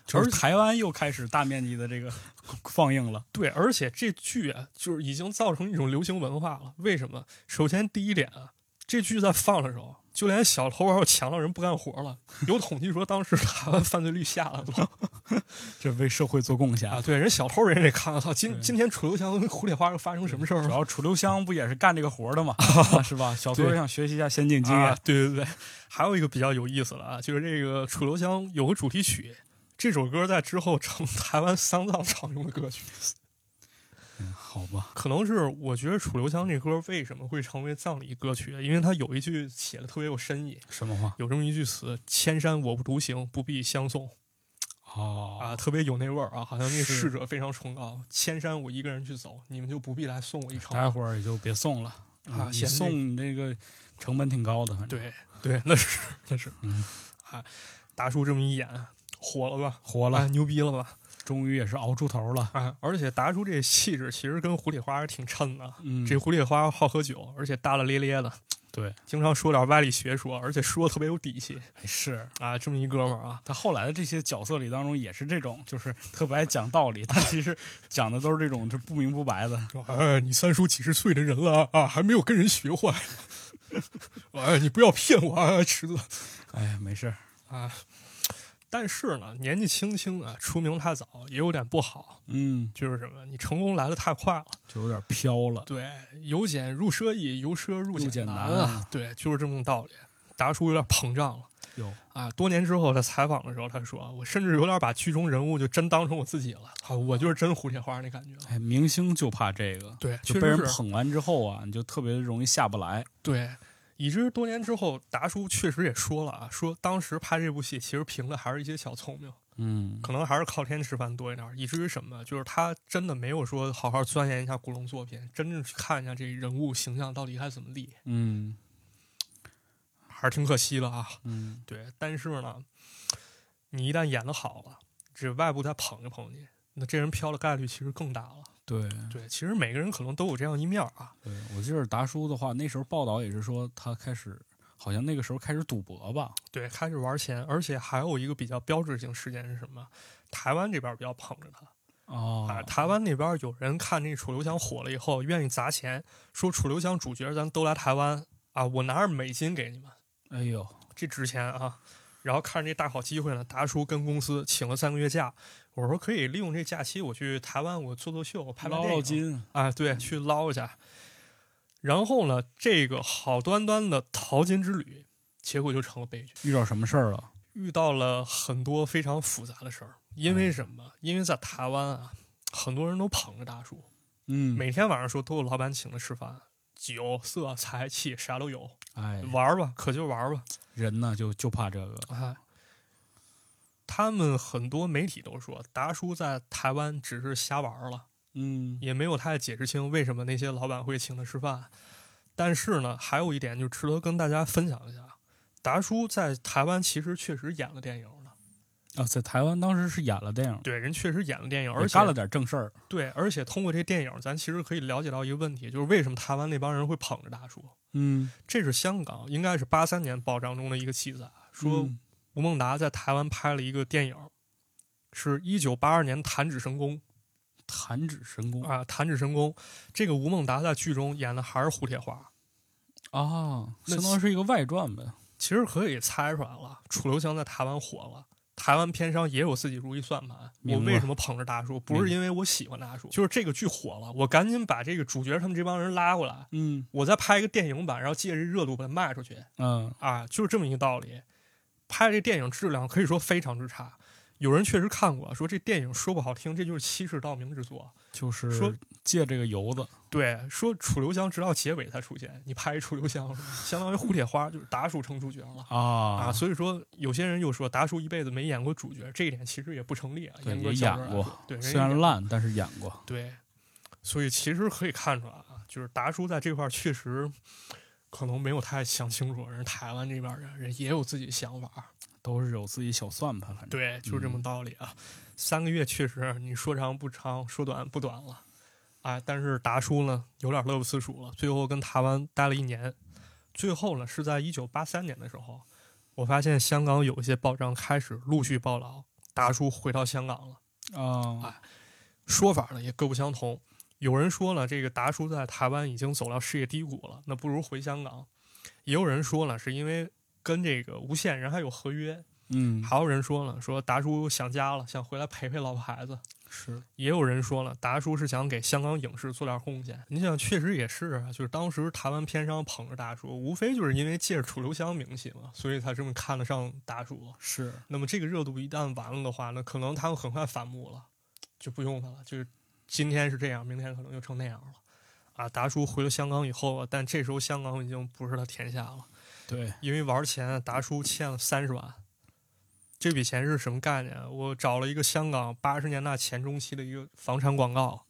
就是台湾又开始大面积的这个 放映了，对，而且这剧啊，就是已经造成一种流行文化了。为什么？首先第一点啊，这剧在放的时候。就连小偷要强盗人不干活了，有统计说当时台湾犯罪率下来了，这为社会做贡献啊！对，人小偷人得看，我操，今今天楚留香跟胡铁花又发生什么事儿了？主要楚留香不也是干这个活的嘛，是吧？小偷想学习一下先进经验。对对对，还有一个比较有意思的啊，就是这个楚留香有个主题曲，这首歌在之后成台湾丧葬常用的歌曲。好吧，可能是我觉得楚留香这歌为什么会成为葬礼歌曲？因为它有一句写的特别有深意。什么话？有这么一句词：“千山我不独行，不必相送。”哦啊，特别有那味儿啊，好像那逝者非常崇高。千山我一个人去走，你们就不必来送我一程。待会儿也就别送了啊，先送这个成本挺高的。对对，那是那是。嗯啊，大叔这么一演，火了吧？火了，牛逼了吧？终于也是熬出头了啊！而且达叔这气质其实跟胡里花挺衬的。嗯，这胡里花好喝酒，而且大大咧咧的，对，经常说点歪理邪说，而且说的特别有底气。是啊，这么一哥们儿啊，他后来的这些角色里当中也是这种，就是特别爱讲道理。但其实讲的都是这种，就不明不白的。哎，你三叔几十岁的人了啊，还没有跟人学坏。哎，你不要骗我啊，池子。哎，没事啊。但是呢，年纪轻轻啊，出名太早也有点不好。嗯，就是什么，你成功来的太快了，就有点飘了。对，由俭入奢易，由奢入俭难啊。对，就是这么个道理。达叔有点膨胀了。有啊，多年之后他采访的时候，他说：“我甚至有点把剧中人物就真当成我自己了。啊，我就是真胡铁花那感觉。”哎，明星就怕这个，对，就被人捧完之后啊，你就特别容易下不来。对。以至于多年之后，达叔确实也说了啊，说当时拍这部戏其实凭的还是一些小聪明，嗯，可能还是靠天吃饭多一点。以至于什么，就是他真的没有说好好钻研一下古龙作品，真正去看一下这人物形象到底该怎么立，嗯，还是挺可惜了啊。嗯，对。但是呢，你一旦演的好了，这外部再捧一捧你，那这人飘的概率其实更大了。对对，其实每个人可能都有这样一面啊。对我记得达叔的话，那时候报道也是说他开始，好像那个时候开始赌博吧？对，开始玩钱，而且还有一个比较标志性事件是什么？台湾这边比较捧着他哦，啊，台湾那边有人看那楚留香火了以后，愿意砸钱，说楚留香主角咱都来台湾啊，我拿着美金给你们。哎呦，这值钱啊！然后看着这大好机会呢，达叔跟公司请了三个月假。我说可以利用这假期，我去台湾，我做做秀，我拍捞捞金啊，对，去捞一下。然后呢，这个好端端的淘金之旅，结果就成了悲剧。遇到什么事儿了？遇到了很多非常复杂的事儿。因为什么？因为在台湾啊，很多人都捧着大叔，嗯，每天晚上说都有老板请他吃饭，酒色财气啥都有，哎，玩吧，可就玩吧。人呢，就就怕这个啊。他们很多媒体都说达叔在台湾只是瞎玩了，嗯，也没有太解释清为什么那些老板会请他吃饭。但是呢，还有一点就值得跟大家分享一下，达叔在台湾其实确实演了电影的。啊，在台湾当时是演了电影，对，人确实演了电影，而且干了点正事儿。对，而且通过这电影，咱其实可以了解到一个问题，就是为什么台湾那帮人会捧着达叔。嗯，这是香港应该是八三年报章中的一个记载，说。吴孟达在台湾拍了一个电影，是一九八二年《弹指神功》。弹指神功啊，弹指神功！这个吴孟达在剧中演的还是胡铁花啊，相当于是一个外传呗。其实可以猜出来了，楚留香在台湾火了，台湾片商也有自己如意算盘。我为什么捧着大叔？不是因为我喜欢大叔，就是这个剧火了，我赶紧把这个主角他们这帮人拉过来，嗯，我再拍一个电影版，然后借着热度把它卖出去。嗯啊，就是这么一个道理。拍这电影质量可以说非常之差，有人确实看过，说这电影说不好听，这就是欺世盗名之作。就是说借这个由子，对，说楚留香直到结尾才出现，你拍楚留香，相当于蝴蝶花就是达叔成主角了。啊，啊，所以说有些人又说达叔一辈子没演过主角，这一点其实也不成立啊。对，也演过，对，虽然烂，但是演过。对，所以其实可以看出来啊，就是达叔在这块确实可能没有太想清楚，人台湾这边人人也有自己想法，都是有自己小算盘，反正对，就是这么嗯道理啊。三个月确实你说长不长，说短不短了，哎，但是达叔呢有点乐不思蜀了，最后跟台湾待了一年，最后呢是在一九八三年的时候，我发现香港有一些报章开始陆续报道达叔回到香港了。啊，说法呢也各不相同。有人说了，这个达叔在台湾已经走到事业低谷了，那不如回香港。也有人说了，是因为跟这个无线人还有合约。嗯，还有人说了，说达叔想家了，想回来陪陪老婆孩子。是，也有人说了，达叔是想给香港影视做点贡献。你想，确实也是啊，就是当时台湾片商捧着达叔，无非就是因为借着楚留香名气嘛，所以才这么看得上达叔。是，那么这个热度一旦完了的话，那可能他们很快反目了，就不用他了。就是今天是这样，明天可能就成那样了。啊，达叔回了香港以后啊，但这时候香港已经不是他天下了，对，因为玩钱，达叔欠了三十万。这笔钱是什么概念？我找了一个香港八十年代前中期的一个房产广告，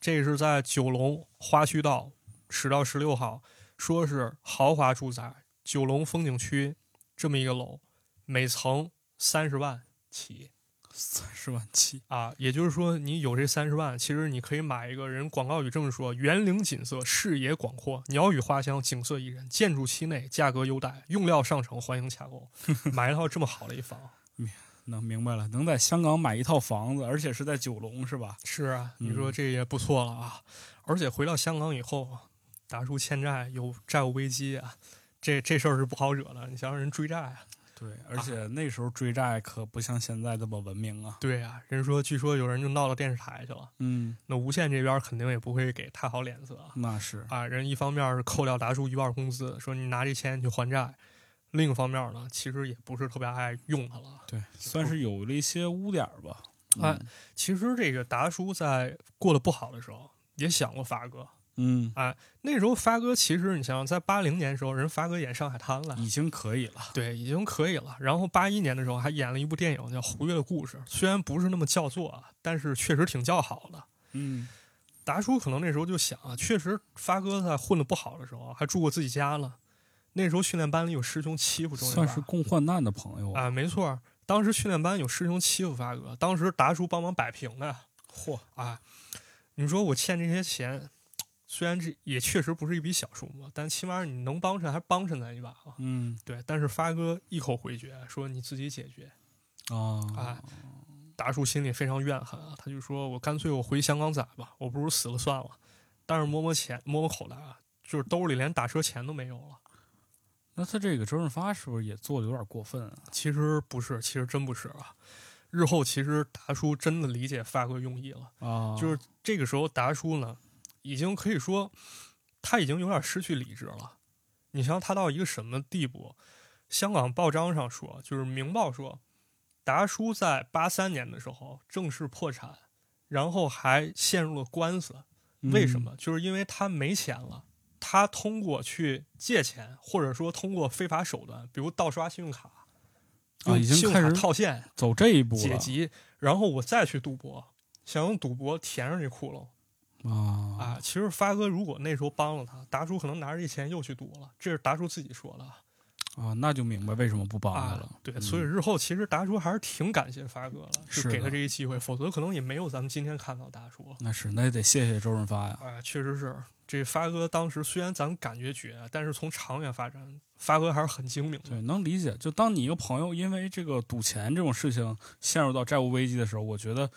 这是在九龙花墟道十到十六号，说是豪华住宅，九龙风景区这么一个楼，每层三十万起三十万起，啊，也就是说你有这三十万，其实你可以买一个人广告语这么说：园林景色，视野广阔，鸟语花香，景色宜人，建筑期内，价格优待，用料上乘，欢迎洽购。买一套这么好的一房，能明白了，能在香港买一套房子，而且是在九龙，是吧？是啊，你嗯说这也不错了啊。而且回到香港以后，达叔欠债，有债务危机啊，这这事儿是不好惹的。你想让人追债啊？对，而且那时候追债可不像现在这么文明啊。对啊，人说据说有人就闹到电视台去了，嗯，那无线这边肯定也不会给太好脸色啊。那是，啊，人一方面是扣掉达叔一半工资，说你拿这钱去还债；另一方面呢，其实也不是特别爱用他了。对，算是有了一些污点儿吧。哎其实这个达叔在过得不好的时候，也想过发哥。嗯，那时候发哥其实你想想，在八零年的时候，人发哥演《上海滩》了，已经可以了。对，已经可以了。然后八一年的时候还演了一部电影叫《胡月的故事》，虽然不是那么叫座啊，但是确实挺叫好的。嗯，达叔可能那时候就想啊，确实发哥在混的不好的时候，还住过自己家了。那时候训练班里有师兄欺负算是共患难的朋友。啊，没错。当时训练班有师兄欺负发哥，当时达叔帮忙摆平的。嚯，啊，你说我欠这些钱，虽然这也确实不是一笔小数目，但起码你能帮衬还帮衬咱一把啊。嗯对，但是发哥一口回绝，说你自己解决。啊，哎，达叔心里非常怨恨啊，他就说我干脆我回香港仔吧，我不如死了算了。但是摸摸钱，摸摸口袋啊，就是兜里连打车钱都没有了。那他这个周润发是不是也做的有点过分啊？其实不是，其实真不是啊。日后其实达叔真的理解发哥用意了，啊，就是这个时候达叔呢，已经可以说他已经有点失去理智了。你想想他到一个什么地步？香港报章上说，就是《明报》说，达叔在八三年的时候正式破产，然后还陷入了官司。为什嗯么？就是因为他没钱了，他通过去借钱，或者说通过非法手段，比如盗刷信用卡，啊已经开始套现走这一步了解集，然后我再去赌博，想用赌博填上这窟窿啊啊！其实发哥如果那时候帮了他，达叔可能拿着这钱又去赌了，这是达叔自己说的啊，那就明白为什么不帮他啊了。。对，嗯所以日后其实达叔还是挺感谢发哥了，就是给他这一机会，否则可能也没有咱们今天看到达叔。那是，那也得谢谢周润发呀。啊，确实是这发哥当时虽然咱们感觉绝，但是从长远发展，发哥还是很精明的。对，能理解。就当你一个朋友因为这个赌钱这种事情陷入到债务危机的时候，我觉得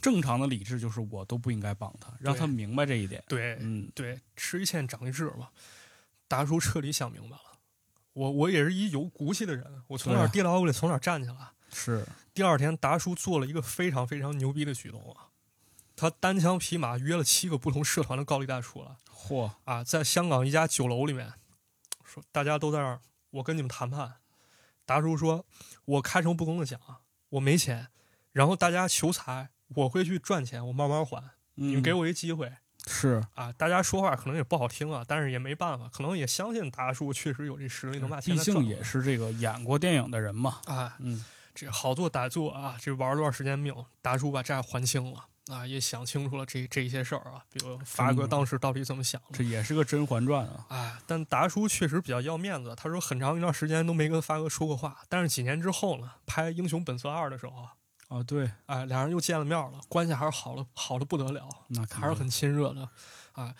正常的理智就是我都不应该帮他，让他明白这一点。对，嗯，对，吃一堑长一智嘛。达叔彻底想明白了，我我也是一有骨气的人，我从哪跌倒我得从哪儿站起来。是，第二天，达叔做了一个非常非常牛逼的举动啊，他单枪匹马约了七个不同社团的高利贷出来嚯，啊，在香港一家酒楼里面，说大家都在那儿，我跟你们谈判。达叔说：“我开诚布公的讲啊，我没钱，然后大家求财，我会去赚钱，我慢慢还，你们给我我一机会是啊！大家说话可能也不好听啊，但是也没办法，可能也相信达叔确实有这实力能把钱毕竟也是这个演过电影的人嘛。啊，嗯，这好做歹做啊，这玩了多长时间命，达叔把债还清了啊，也想清楚了这这一些事儿啊，比如发哥嗯当时到底怎么想的。这也是个《甄嬛传》啊。哎，但达叔确实比较要面子，他说很长一段时间都没跟发哥说过话，但是几年之后呢，拍《英雄本色二》的时候，啊，对，哎，俩人又见了面了，关系还是好了好的不得了，那还是很亲热的啊。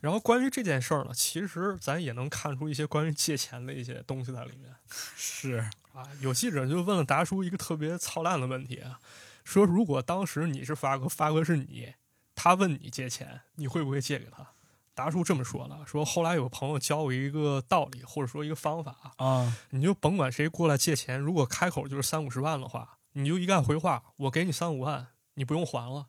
然后关于这件事儿呢，其实咱也能看出一些关于借钱的一些东西在里面是啊。有记者就问了达叔一个特别操蛋的问题啊，说如果当时你是发哥，发哥是你，他问你借钱，你会不会借给他？达叔这么说了，说后来有个朋友教我一个道理，或者说一个方法，啊，你就甭管谁过来借钱，如果开口就是三五十万的话，你就一概回话，我给你三五万，你不用还了。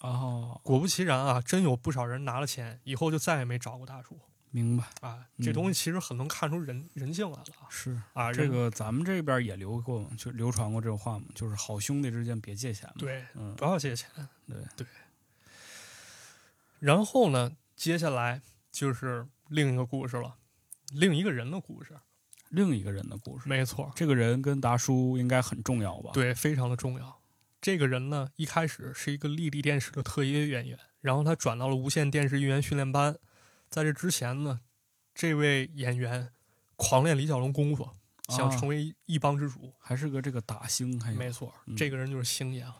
哦，果不其然啊，真有不少人拿了钱以后就再也没找过大叔明白，啊。这东西其实很能看出人、人性来了是啊。这个咱们这边也流过，就流传过这个话嘛，就是好兄弟之间别借钱嘛。，对，嗯，不要借钱。对对。然后呢，接下来就是另一个故事了，另一个人的故事。另一个人的故事。没错，这个人跟达叔应该很重要吧？，对，非常的重要。这个人呢，一开始是一个丽丽电视的特约演员，然后他转到了无线电视艺员训练班。在这之前呢，这位演员狂练李小龙功夫，想啊成为一帮之主。还是个这个打星，没错，嗯这个人就是星爷了。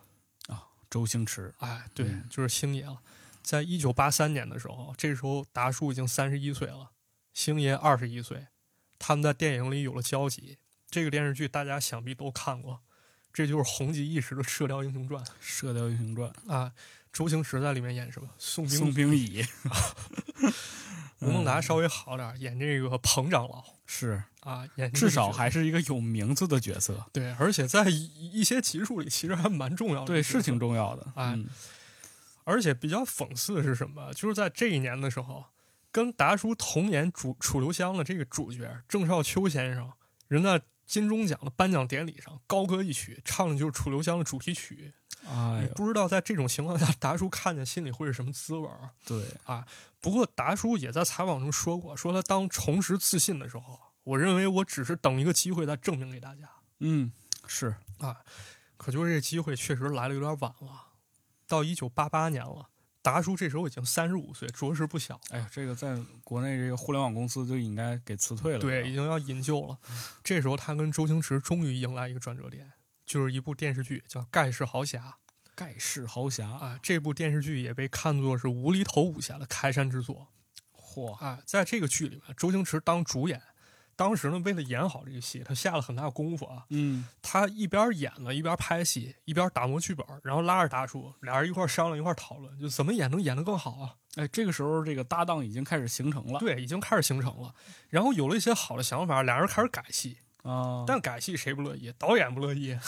周星驰。哎，对，嗯就是星爷了。在一九八三年的时候，这时候达叔已经三十一岁了，星爷二十一岁，他们在电影里有了交集。这个电视剧大家想必都看过，这就是红极一时的《射雕英雄传》《射雕英雄传》，啊。周星驰在里面演什么？宋兵宋兵乙 吴孟达稍微好点儿，演这个彭长老是啊，演至少还是一个有名字的角色，对，而且在一一些集数里其实还蛮重要的。对，是挺。重要的。哎嗯而且比较讽刺的是什么？就是在这一年的时候，跟达叔同年主楚留香的这个主角郑少秋先生，人在金钟奖的颁奖典礼上高歌一曲，唱的就是楚留香的主题曲。哎呦，不知道在这种情况下，达叔看见心里会是什么滋味儿？对啊，不过达叔也在采访中说过，说他当重拾自信的时候，我认为我只是等一个机会再证明给大家。嗯，是啊可就是这机会确实来的有点晚了，到一九八八年了，达叔这时候已经三十五岁，着实不小。哎呀，这个在国内这个互联网公司就应该给辞退了。对，已经要引咎了。这时候他跟周星驰终于迎来一个转折点，就是一部电视剧叫《盖世豪侠》盖世豪侠，啊。这部电视剧也被看作是无厘头武侠的开山之作嚯，啊。在这个剧里面，周星驰当主演，当时呢为了演好这个戏，他下了很大功夫啊。嗯，他一边演了，一边拍戏，一边打磨剧本，然后拉着大叔，俩人一块商量，一块讨论，就怎么演能演得更好啊。哎，这个时候这个搭档已经开始形成了。对，已经开始形成了。然后有了一些好的想法，俩人开始改戏，啊，但改戏谁不乐意？导演不乐意。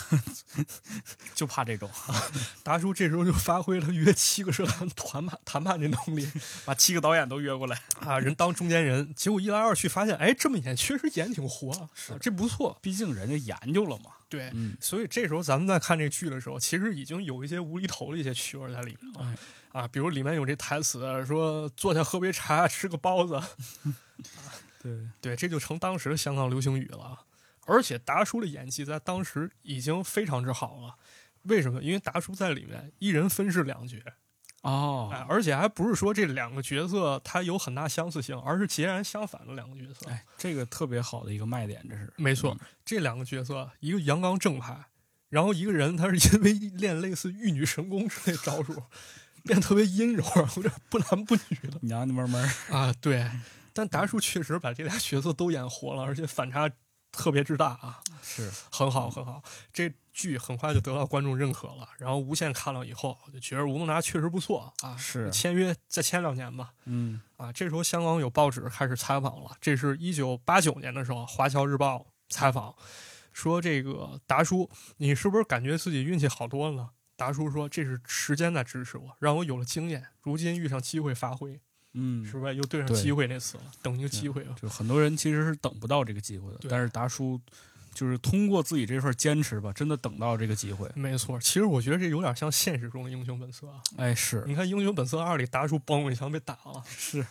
就怕这种，达叔这时候就发挥了约七个社团谈判谈判这能力 把七个导演都约过来。啊，人当中间人。结果一来二去发现，哎，这么演确实演挺活，啊这不错。毕竟人家研究了嘛。对，嗯，所以这时候咱们在看这剧的时候，其实已经有一些无厘头的一些趣味在里面了。哎啊，比如里面有这台词说坐下喝杯茶，吃个包子，对，对，这就成当时的香港流行语了。而且达叔的演技在当时已经非常之好了。为什么？因为达叔在里面一人分饰两角，哦，哎，而且还不是说这两个角色他有很大相似性，而是截然相反的两个角色。哎，这个特别好的一个卖点，这是没错，这两个角色，一个阳刚正派，然后一个人他是因为练类似玉女神功之类招数，变特别阴柔，有点不男不女的娘娘们们，啊。对，但达叔确实把这俩角色都演活了，而且反差特别之大啊，是很好很好。这剧很快就得到观众认可了，然后无限看了以后就觉得吴孟达确实不错啊，是签约再签两年吧。嗯啊，这时候香港有报纸开始采访了。这是一九八九年的时候，《华侨日报》采访说：“这个达叔，你是不是感觉自己运气好多了？”达叔说：“这是时间在支持我，让我有了经验，如今遇上机会发挥，嗯，是不是？又对上机会那次了，等一个机会啊。就很多人其实是等不到这个机会的，但是达叔就是通过自己这份坚持吧，真的等到这个机会。没错，其实我觉得这有点像现实中的英雄本色啊。哎，是你看《英雄本色二》里，达叔嘣一枪被打了，是，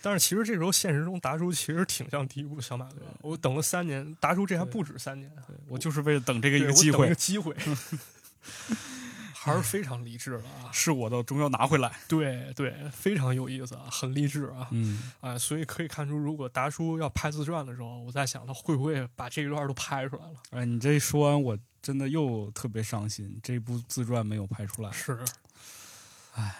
但是其实这时候现实中达叔其实挺像第一部小马哥。我等了三年，达叔这还不止三年，我就是为了等这个一个机会等一个，机会，还是非常励志的啊。是我的终要拿回来。对对，非常有意思啊，很励志啊。嗯，啊，所以可以看出，如果达叔要拍自传的时候，我在想他会不会把这一段都拍出来了。哎，你这一说完，我真的又特别伤心，这部自传没有拍出来。是，哎，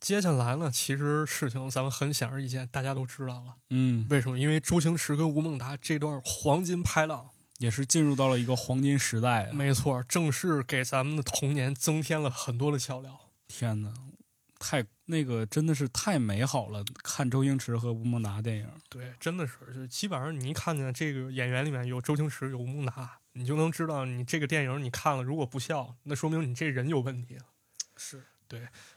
接下来呢，其实事情咱们很显而易见，大家都知道了。嗯，为什么？因为周星驰跟吴孟达这段黄金拍档，也是进入到了一个黄金时代啊！没错，正是给咱们的童年增添了很多的笑料。天哪，太那个真的是太美好了！看周星驰和吴孟达电影，对，真的是，就基本上你一看见这个演员里面有周星驰，有吴孟达，你就能知道你这个电影你看了，如果不笑，那说明你这人有问题。是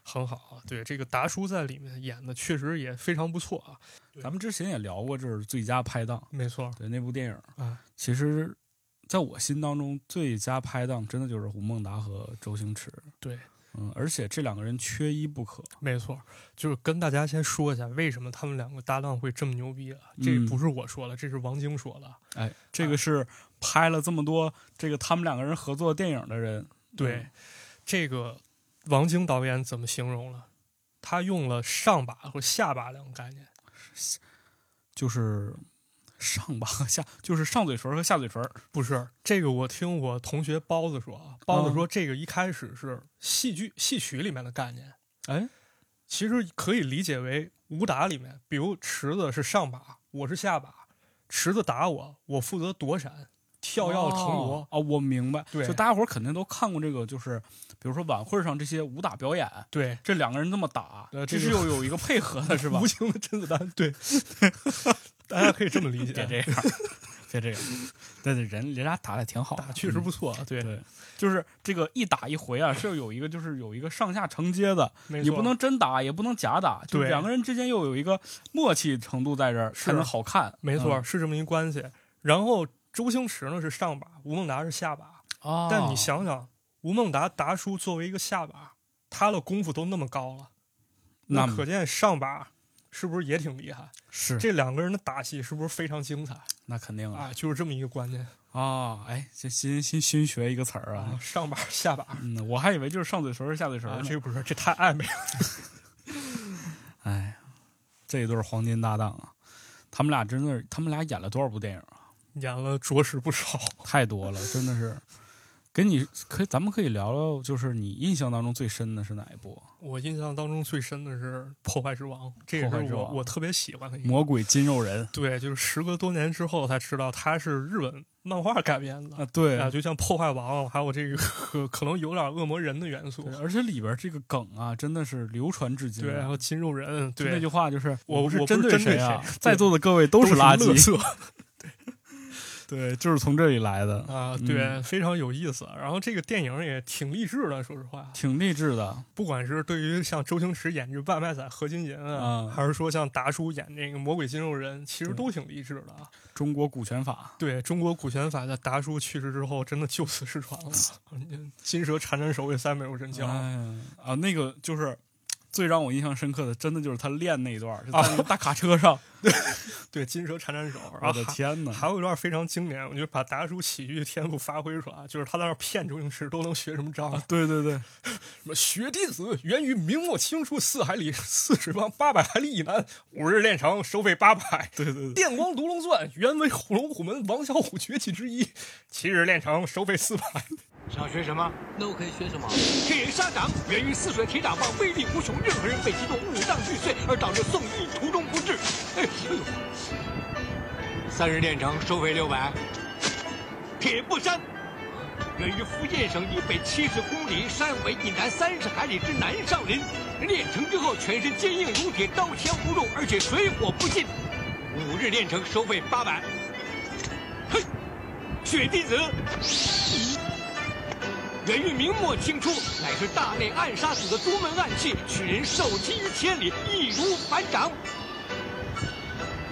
很好啊，对这个达叔在里面演的确实也非常不错啊。咱们之前也聊过，这是最佳拍档。没错对那部电影，啊，其实在我心当中，最佳拍档真的就是吴孟达和周星驰。对，嗯，而且这两个人缺一不可。没错，就是跟大家先说一下为什么他们两个搭档会这么牛逼啊？这嗯不是我说的，这是王晶说了。哎，这个是拍了这么多这个他们两个人合作电影的人，对，嗯这个王晶导演怎么形容了？他用了上把和下把两个概念。就是上把和下，就是上嘴唇和下嘴唇。不是这个，我听我同学包子说啊，包子说这个一开始是戏剧戏曲里面的概念，哎，其实可以理解为武打里面，比如池子是上把，我是下把，池子打我，我负责躲闪、跳跃、腾挪。哦，哦我明白。对就大家伙儿肯定都看过这个，就是比如说晚会上这些武打表演，对，这两个人这么打，呃这是又有一个配合的，是吧无？情的甄子丹，对，大家可以这么理解。别这样，别这样。对对，人人俩打的挺好，打确实不错，对，对，就是这个一打一回啊，是有一个就是有一个上下承接的，你不能真打，也不能假打，就对两个人之间又有一个默契程度在这儿，才能好看。没错，嗯是这么一关系。然后周星驰呢是上把，吴孟达是下把。啊但你想想，吴孟达达叔作为一个下把，他的功夫都那么高了，那可见上把是不是也挺厉害？是这两个人的打戏是不是非常精彩那肯定啊啊？就是这么一个观念啊！哎，这新新新学一个词儿啊啊，，上把下把嗯，我还以为就是上嘴唇儿下嘴唇儿。这不是这太暧昧了。哎，这一对儿黄金搭档啊，他们俩真的是，他们俩演了多少部电影啊？演了着实不少。太多了，真的是。给你可以，咱们可以聊聊，就是你印象当中最深的是哪一部？我印象当中最深的是《破坏之王》，这也是我我特别喜欢的一个。魔鬼筋肉人对，就是时隔多年之后才知道它是日本漫画改编的啊，对啊，就像破坏王，还有这个可可能有点恶魔人的元素，，而且里边这个梗啊，真的是流传至今啊。对，还有筋肉人，就那，句话就是我我不是针针对谁啊谁，在座的各位都是垃圾。圾对，就是从这里来的，啊，对，非常有意思。然后这个电影也挺励志的，说实话，挺励志的。不管是对于像周星驰演这个外卖仔何金银啊，啊还是说像达叔演那个魔鬼筋肉人，其实都挺励志的啊。中国股权法，对中国股权法在达叔去世之后，真的就此失传了。金蛇缠缠手也再没有人教。哎啊，那个就是最让我印象深刻的，真的就是他练那一段儿，就在那个大卡车上，对对，金蛇缠缠手，我的天哪！还有一段非常经典，我觉得把达叔喜剧天赋发挥出来，就是他在那儿骗周星驰都能学什么招儿。对对对，什么雪弟子源于明末清初四海里四十方八百海里以南，五日练成，收费八百。对对对，电光独龙钻原为虎龙虎门王小虎崛起之一，七日练成，收费四百。想学什么？那我可以学什么？铁砂掌源于泗水铁掌棒威力无穷，任何人被击中五脏俱碎，而导致送医途中不治。哎哎呦！三日练成，收费六百。铁布衫源于福建省以北七十公里，山尾以南三十海里之南上林，练成之后全身坚硬如铁，刀枪不入，而且水火不侵。五日练成，收费八百。嘿，雪弟子。源于明末清初，乃是大内暗杀组的独门暗器，取人受击于千里，易如反掌。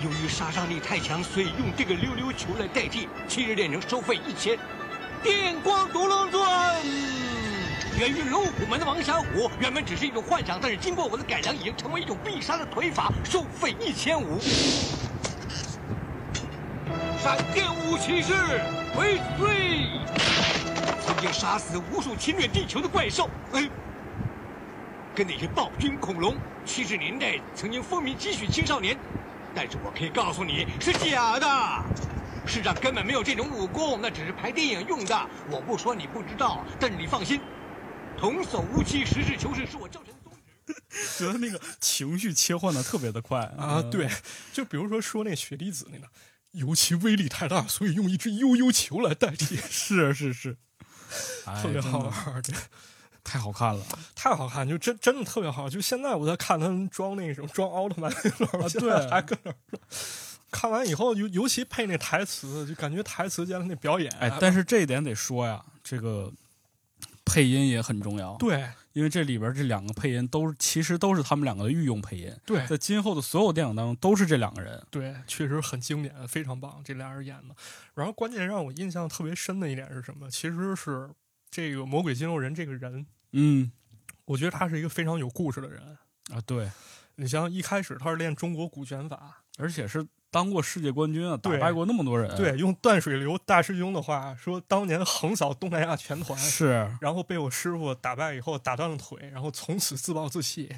由于杀伤力太强，所以用这个溜溜球来代替。七日炼成收费一千。电光独龙钻，源于龙虎门的王小虎，原本只是一种幻想，但是经过我的改良，已经成为一种必杀的腿法，收费一千五。闪电五骑士回追，曾经杀死无数侵略地球的怪兽，哎，跟那些暴君恐龙，七十年代曾经风靡几许青少年，但是我可以告诉你是假的。世上根本没有这种武功，那只是拍电影用的。我不说你不知道，但是你放心，童叟无欺，实事求是是我教程宗旨。觉得那个情绪切换的特别的快啊，对，就比如说说那雪粒子那个，尤其威力太大，所以用一只悠悠球来代替，是 是是，特别好玩，对，太好看了，太好看，就真真的特别好。就现在我在看他们装那种装奥特曼，对，还搁那。看完以后，尤尤其配那台词，就感觉台词间的那表演。哎，但是这一点得说呀，这个配音也很重要。对，因为这里边这两个配音都其实都是他们两个的御用配音。对，在今后的所有电影当中都是这两个人。对，确实很经典，非常棒，这俩人演的。然后关键让我印象特别深的一点是什么？其实是这个魔鬼肌肉人这个人。嗯，我觉得他是一个非常有故事的人啊。对，你像一开始他是练中国古拳法，而且是。当过世界冠军啊，打败过那么多人。对，用断水流大师兄的话说，当年横扫东南亚拳团是，然后被我师傅打败以后打断了腿，然后从此自暴自弃，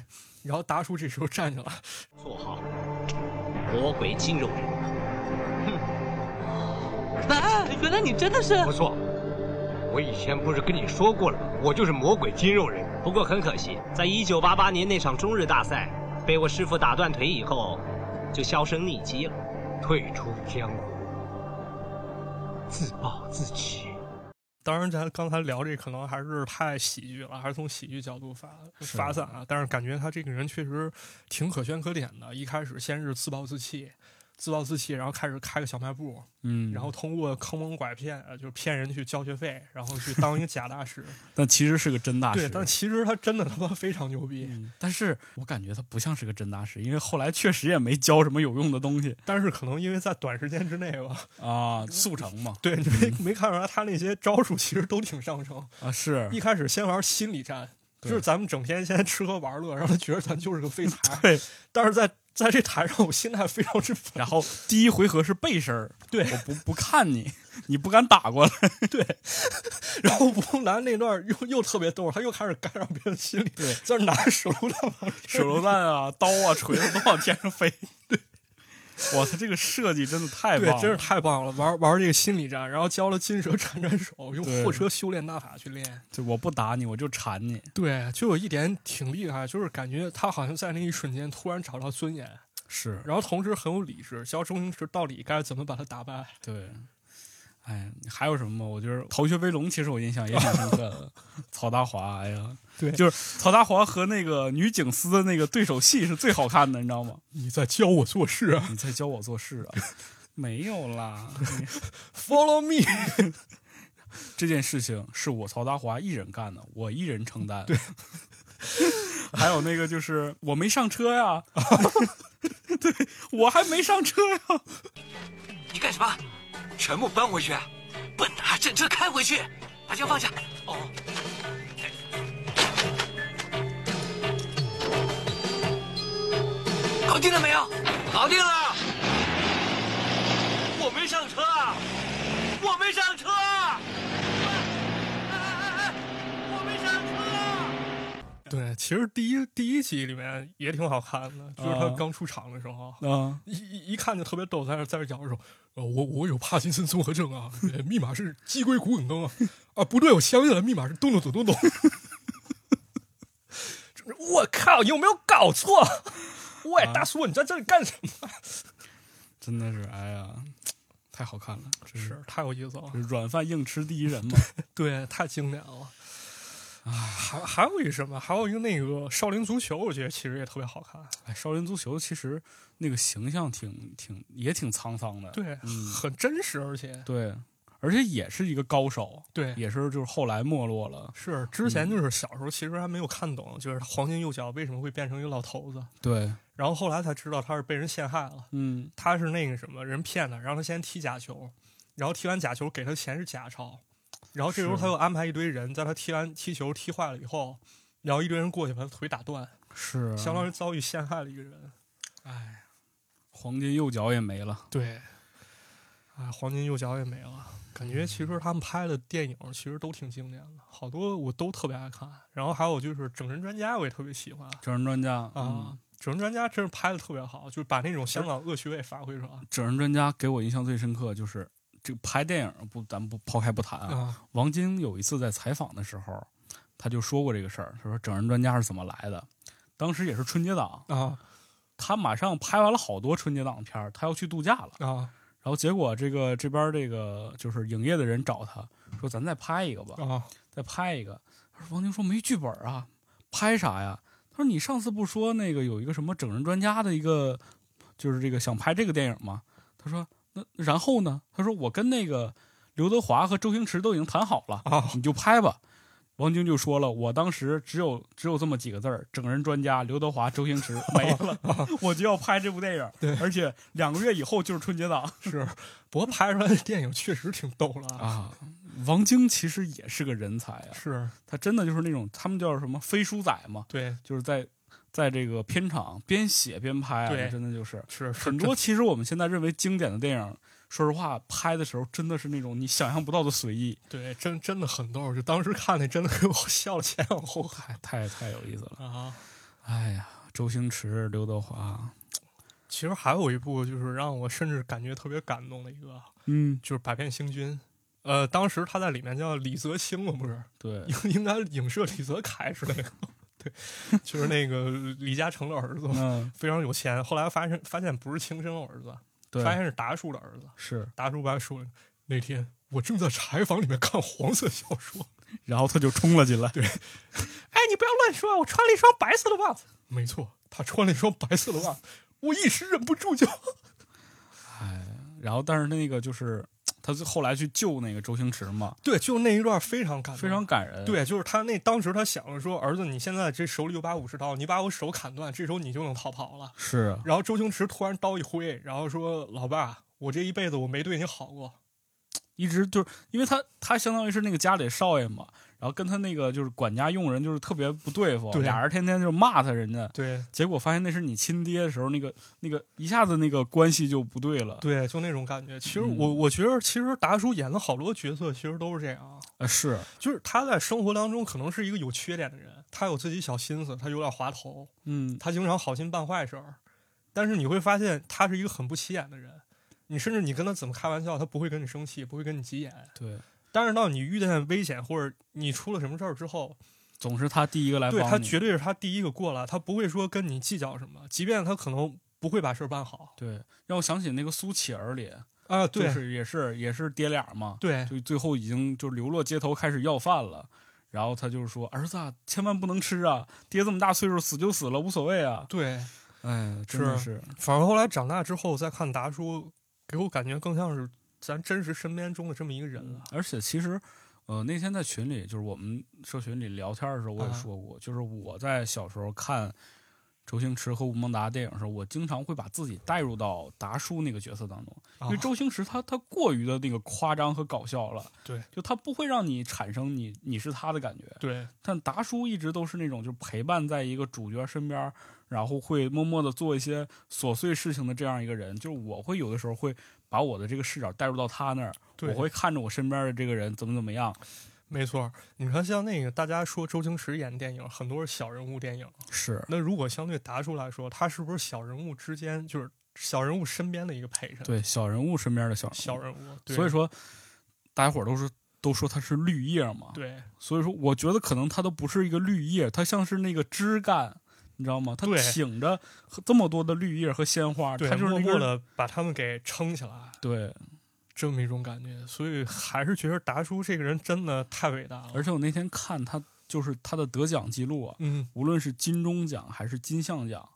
然后达叔这时候站起来，坐好魔鬼筋肉人。哼，啊，原来你真的是不错，我以前不是跟你说过了吗？我就是魔鬼筋肉人。不过很可惜，在一九八八年那场中日大赛，被我师傅打断腿以后，就销声匿迹了。退出江湖，自暴自弃。当然，咱刚才聊这可能还是太喜剧了，还是从喜剧角度发发散啊。但是感觉他这个人确实挺可圈可点的。一开始先是自暴自弃。自暴自弃，然后开始开个小卖部，嗯，然后通过坑蒙拐骗，就是骗人去交学费，然后去当一个假大师，但其实是个真大师。对，但其实他真的他妈非常牛逼。但是我感觉他不像是个真大师，因为后来确实也没教什么有用的东西。但是可能因为在短时间之内吧，啊，速成嘛。对，你没没看出来他那些招数其实都挺上乘啊。是一开始先玩心理战，就是咱们整天先吃喝玩乐，让他觉得咱就是个废材。对，但是在。在这台上，我心态非常之。然后第一回合是背身儿，对，我不不看你，你不敢打过来，对。然后吴楠那段又又特别逗，他又开始干扰别人心理，对，在那拿手榴弹，手榴弹啊，刀啊，锤子都往天上飞，对。哇，他这个设计真的太棒，真是太棒了！玩玩这个心理战，然后教了金蛇缠缠手，用货车修炼大法去练。就我不打你，我就缠你。对，就有一点挺厉害，就是感觉他好像在那一瞬间突然找到尊严，是，然后同时很有理智，教周星驰到底该怎么把他打败。对。哎，还有什么吗？我觉得《逃学威龙》其实我印象也挺深刻的。曹达华，哎呀，对，就是曹达华和那个女警司的那个对手戏是最好看的，你知道吗？你在教我做事啊？你在教我做事啊？没有啦，Follow me。这件事情是我曹达华一人干的，我一人承担。对，还有那个就是我没上车呀，对我还没上车呀，你干什么？全部搬回去，笨蛋！整车开回去，把枪放下。哦，搞定了没有？搞定了。我没上车啊，我没上车。对，其实第一第一集里面也挺好看的，就是他刚出场的时候，啊，一一一看就特别逗，在那在那讲说，呃，我我有帕金森综合症啊，密码是鸡龟骨梗灯啊，啊，不对，我想起来，密码是咚咚咚咚咚。我靠，有没有搞错？喂，大叔，你在这里干什么？真的是，哎呀，太好看了，真是太有意思了，软饭硬吃第一人嘛，对，太经典了。啊，还还有一什么？还有一个那个少林足球，我觉得其实也特别好看。哎，少林足球其实那个形象挺挺也挺沧桑的，对，很真实，而且。对，而且也是一个高手，对，也是就是后来没落了。是之嗯前就是小时候其实还没有看懂，就是黄金右脚为什么会变成一个老头子，对，然后后来才知道他是被人陷害了，嗯，他是那个什么人骗他，让他先踢假球，然后踢完假球给他钱是假钞，然后这时候他又安排一堆人在他踢完踢球踢坏了以后，然后一堆人过去把他腿打断，是相当于遭遇陷害了一个人。哎，黄金右脚也没了。对，哎，黄金右脚也没了。感觉其实他们拍的电影其实都挺经典的，好多我都特别爱看。然后还有就是《整人专家》，我也特别喜欢整人专家啊，嗯整人专家》真是拍的特别好，就是把那种香港恶趣味发挥出来整人专家给我印象最深刻就是这个拍电影不，咱不抛开不谈啊。啊王晶有一次在采访的时候，他就说过这个事儿，他说整人专家是怎么来的。当时也是春节档，啊他马上拍完了好多春节档片儿，他要去度假了。啊然后结果这个这边这个就是影业的人找他说：“咱再拍一个吧，啊再拍一个。”他说：“王晶说没剧本啊，拍啥呀？”他说：“你上次不说那个有一个什么整人专家的一个，就是这个想拍这个电影吗？”他说：“那然后呢？”他说：“我跟那个刘德华和周星驰都已经谈好了，啊你就拍吧。”王晶就说了：“我当时只有只有这么几个字儿，整人专家刘德华、周星驰 没了，我就要拍这部电影。对而且两个月以后就是春节档是，不过拍出来的电影确实挺逗了啊。啊。王晶其实也是个人才啊，是他真的就是那种他们叫什么飞书仔嘛，对，就是在在这个片场边写边拍真的就是是很多。其实我们现在认为经典的电影，说实话拍的时候真的是那种你想象不到的随意，对，真真的很逗，就当时看那真的给我 笑了前仰后合太太太有意思了。啊。哎呀，周星驰、刘德华，其实还有一部就是让我甚至感觉特别感动的一个，嗯，就是《百变星君》。呃，当时他在里面叫李泽清我，不是？对，应应该影射李泽楷是那个，对，就是那个李嘉诚的儿子，嗯，非常有钱。后来发现发现不是亲生儿子，对，发现是达叔的儿子。是，达叔把说那天我正在柴房里面看黄色小说，然后他就冲了进来，对，哎，你不要乱说，我穿了一双白色的袜子。没错，他穿了一双白色的袜子，我一时忍不住就。哎然后但是那个就是他后来去救那个周星驰嘛，对，就那一段非常感，非常感人，，对，就是他那当时他想着说，儿子，你现在这手里有把武士刀，你把我手砍断，这时候你就能逃跑了。是，然后周星驰突然刀一挥，然后说：“老爸，我这一辈子我没对你好过。一直就是因为他他相当于是那个家里少爷嘛，然后跟他那个就是管家佣人就是特别不对付，对俩人天天就骂他人家”，对结果发现那是你亲爹的时候，那个那个一下子那个关系就不对了。对，就那种感觉。其实嗯我我觉得，其实达叔演了好多角色其实都是这样，呃，是就是他在生活当中可能是一个有缺点的人，他有自己小心思，他有点滑头，嗯，他经常好心办坏事儿，但是你会发现他是一个很不起眼的人。你甚至你跟他怎么开玩笑，他不会跟你生气，不会跟你急眼。对，但是到你遇见危险或者你出了什么事儿之后，总是他第一个来对他。绝对是他第一个过来，他不会说跟你计较什么，即便他可能不会把事儿办好对，让我想起那个苏乞儿里，啊。对、就是也是也是爹俩嘛，对就最后已经就流落街头开始要饭了。然后他就是说：“儿子啊，千万不能吃啊！爹这么大岁数，死就死了，无所谓啊。对，”哎，真的是，反而后来长大之后再看达叔，给我感觉更像是咱真实身边中的这么一个人了。而且其实，呃，那天在群里，就是我们社群里聊天的时候，我也啊说过，就是我在小时候看周星驰和吴孟达电影的时候，我经常会把自己带入到达叔那个角色当中，因为啊周星驰他他过于的那个夸张和搞笑了，对，就他不会让你产生你你是他的感觉。对但达叔一直都是那种就是陪伴在一个主角身边，然后会默默的做一些琐碎事情的这样一个人。就是我会有的时候会把我的这个视角带入到他那儿，对，我会看着我身边的这个人怎么怎么样。没错。你看，像那个大家说周星驰演电影，很多是小人物电影。是那如果相对达叔来说，他是不是小人物之间就是小人物身边的一个陪衬？对小人物身边的小人物小人物。对所以说大家伙儿都是都说他是绿叶嘛。对所以说我觉得可能他都不是一个绿叶，他像是那个枝干。你知道吗？他对挺着这么多的绿叶和鲜花，对，他就是默那个默的把他们给撑起来。对。这么一种感觉，所以还是觉得达叔这个人真的太伟大了。而且我那天看他就是他的得奖记录啊，嗯，无论是金钟奖还是金像奖，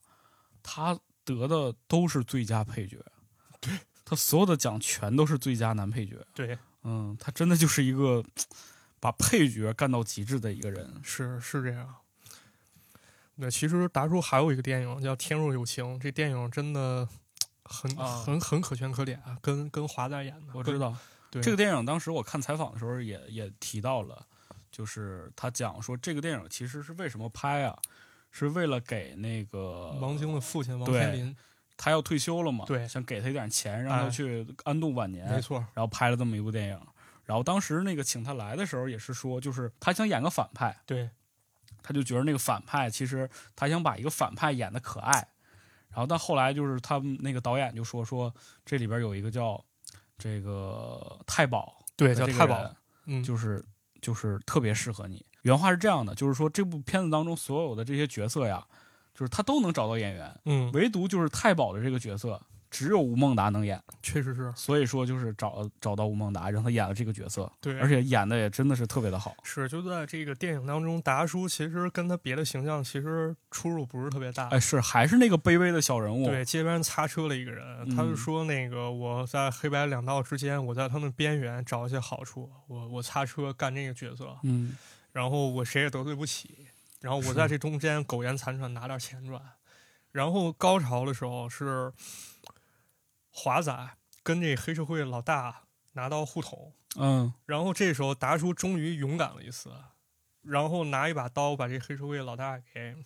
他得的都是最佳配角。对，他所有的奖全都是最佳男配角。对，嗯，他真的就是一个把配角干到极致的一个人。是是这样。那其实达叔还有一个电影叫《天若有情》，这电影真的很、啊很很可圈可点啊，跟跟华仔演的，我知道对这个电影，当时我看采访的时候也也提到了，就是他讲说这个电影其实是为什么拍啊，是为了给那个王晶的父亲王天林，他要退休了嘛，对想给他一点钱，让他哎去安度晚年，没错，然后拍了这么一部电影。然后当时那个请他来的时候，也是说，就是他想演个反派，对他就觉得那个反派其实他想把一个反派演的可爱。然后到后来就是他们那个导演就说说这里边有一个叫这个太保，对，叫太保嗯，就是就是特别适合你。原话是这样的，就是说这部片子当中所有的这些角色呀，就是他都能找到演员，嗯，唯独就是太保的这个角色只有吴孟达能演，确实是所以说就是找找到吴孟达，让他演了这个角色，对，而且演的也真的是特别的好。是就在这个电影当中，达叔其实跟他别的形象其实出入不是特别大。哎，是还是那个卑微的小人物，对，街边擦车的一个人，他就嗯说那个我在黑白两道之间，我在他们边缘找一些好处，我我擦车干这个角色，嗯，然后我谁也得罪不起，然后我在这中间苟延残喘拿点钱赚，然后高潮的时候是华仔跟这黑社会老大拿刀互捅，嗯。然后这时候达叔终于勇敢了一次，然后拿一把刀把这黑社会老大给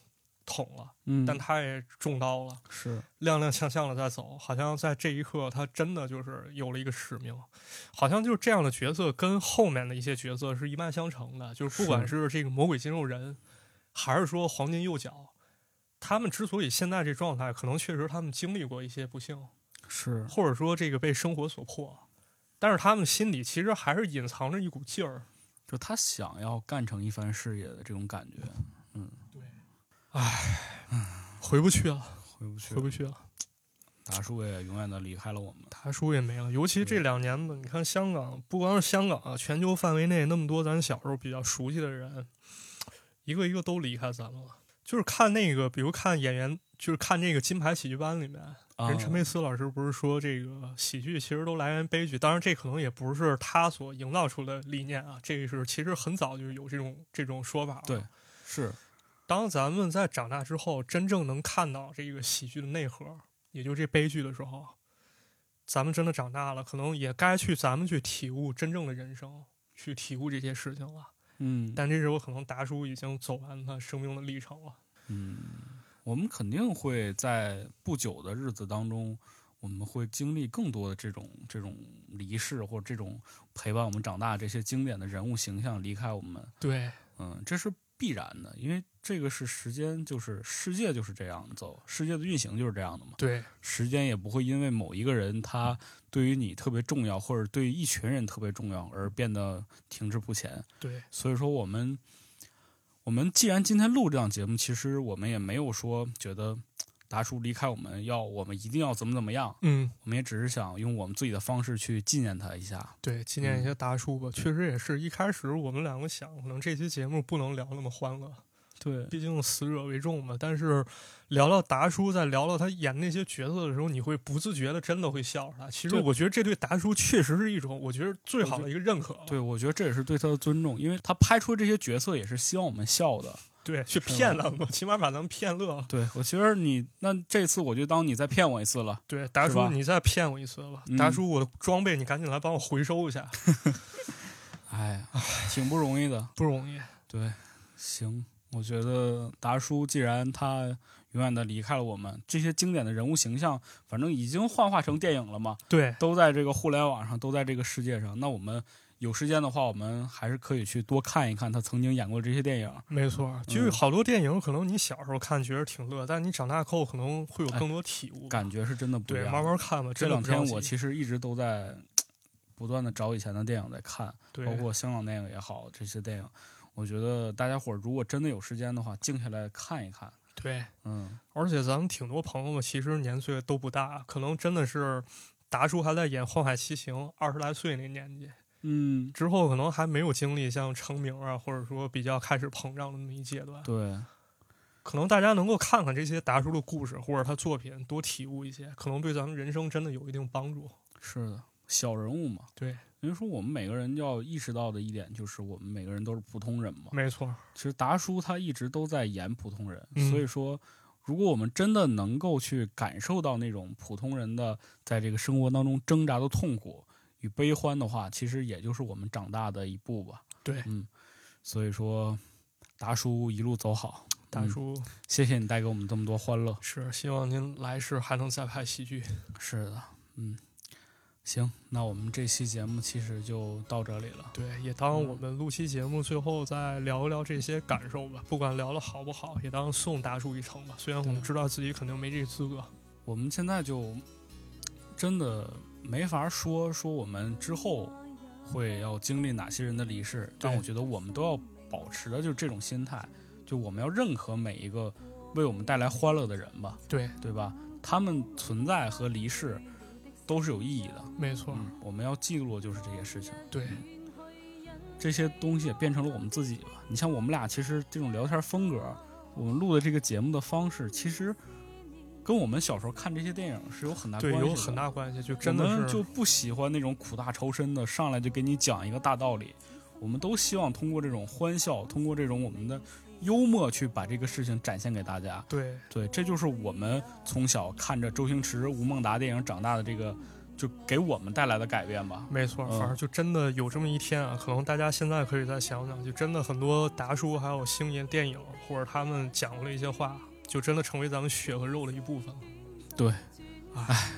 捅了，嗯，但他也中刀了，是。踉踉跄跄的在走，好像在这一刻他真的就是有了一个使命，好像就是这样的角色跟后面的一些角色是一脉相承的，就是不管是。这个魔鬼肌肉人，还是说黄金右脚，他们之所以现在这状态，可能确实他们经历过一些不幸，是，或者说这个被生活所迫，但是他们心里其实还是隐藏着一股劲儿。就他想要干成一番事业的这种感觉，嗯，对，唉回不去了，回不去回。不去了。达叔也永远的离开了我们。大叔也没了，尤其这两年吧，你看香港，不光是香港啊，全球范围内那么多咱小时候比较熟悉的人，一个一个都离开咱们了。就是看那个，比如看演员，就是看这个金牌喜剧班里面，啊人陈佩斯老师不是说这个喜剧其实都来源悲剧，当然这可能也不是他所营造出的理念啊，这个是其实很早就有这种这种说法了。对是，当咱们在长大之后，真正能看到这个喜剧的内核，也就这悲剧的时候，咱们真的长大了，可能也该去咱们去体悟真正的人生，去体悟这些事情了。嗯但这时候可能达叔已经走完他生命的历程了。嗯，我们肯定会在不久的日子当中，我们会经历更多的这种这种离世或者这种陪伴我们长大这些经典的人物形象离开我们。对，嗯，这是必然的，因为这个是时间，就是世界就是这样走，世界的运行就是这样的嘛。对，时间也不会因为某一个人他对于你特别重要，或者对于一群人特别重要而变得停滞不前。对，所以说，我们我们既然今天录这档节目，其实我们也没有说觉得达叔离开我们要我们一定要怎么怎么样，嗯，我们也只是想用我们自己的方式去纪念他一下。对，纪念一下达叔吧。确实也是一开始我们两个想，可能这期节目不能聊那么欢乐，对，毕竟死者为重嘛。但是聊到达叔，在聊到他演那些角色的时候，你会不自觉的真的会笑出来。其实我觉得这对达叔确实是一种，我觉得最好的一个认可。对，我觉得这也是对他的尊重，因为他拍出这些角色也是希望我们笑的。对，去骗他们，起码把咱们骗乐了。对我觉得你那这次我就当你再骗我一次了。对，达叔，你再骗我一次吧。嗯达叔，我的装备你赶紧来帮我回收一下，哎，挺不容易的。不容易。对，行，我觉得达叔既然他永远的离开了我们，这些经典的人物形象，反正已经幻化成电影了嘛，对，都在这个互联网上，都在这个世界上。那我们有时间的话，我们还是可以去多看一看他曾经演过的这些电影。没错，就是好多电影，可能你小时候看觉得挺乐，但你长大后可能会有更多体悟吧。感觉是真的不一样对，慢慢看吧。这两天我其实一直都在 不断的找以前的电影在看，对包括香港电影也好，这些电影，我觉得大家伙儿如果真的有时间的话，静下来看一看。对，嗯，而且咱们挺多朋友们其实年岁都不大，可能真的是达叔还在演《荒海奇行》，二十来岁那年纪，嗯，之后可能还没有经历像成名啊，或者说比较开始膨胀的那么一阶段。对，可能大家能够看看这些达叔的故事或者他作品，多体悟一些，可能对咱们人生真的有一定帮助。是的，小人物嘛，对，因为说我们每个人要意识到的一点就是，我们每个人都是普通人嘛。没错，其实达叔他一直都在演普通人，嗯所以说，如果我们真的能够去感受到那种普通人的在这个生活当中挣扎的痛苦与悲欢的话，其实也就是我们长大的一步吧。对，嗯，所以说，达叔一路走好，嗯大叔、谢谢你带给我们这么多欢乐。是希望您来世还能再拍喜剧。是的，嗯，行，那我们这期节目其实就到这里了。对，也当我们录期节目最后再聊一聊这些感受吧，不管聊的好不好，也当送大叔一程吧。虽然我们知道自己肯定没这个资格，我们现在就真的没法说说我们之后会要经历哪些人的离世，但我觉得我们都要保持的就是这种心态，就我们要认可每一个为我们带来欢乐的人吧，对，对吧？他们存在和离世都是有意义的，没错，嗯，我们要记录的就是这些事情，对，这些东西也变成了我们自己吧。你像我们俩，其实这种聊天风格，我们录的这个节目的方式，其实跟我们小时候看这些电影是有很大关，系的。有很大关系，就真的就不喜欢那种苦大仇深的，上来就给你讲一个大道理。我们都希望通过这种欢笑，通过这种我们的幽默，去把这个事情展现给大家。对对，这就是我们从小看着周星驰、吴孟达电影长大的这个，就给我们带来的改变吧。没错，嗯反正就真的有这么一天啊，可能大家现在可以再想想，就真的很多达叔还有星爷电影或者他们讲过的一些话，就真的成为咱们血和肉的一部分了。对，唉，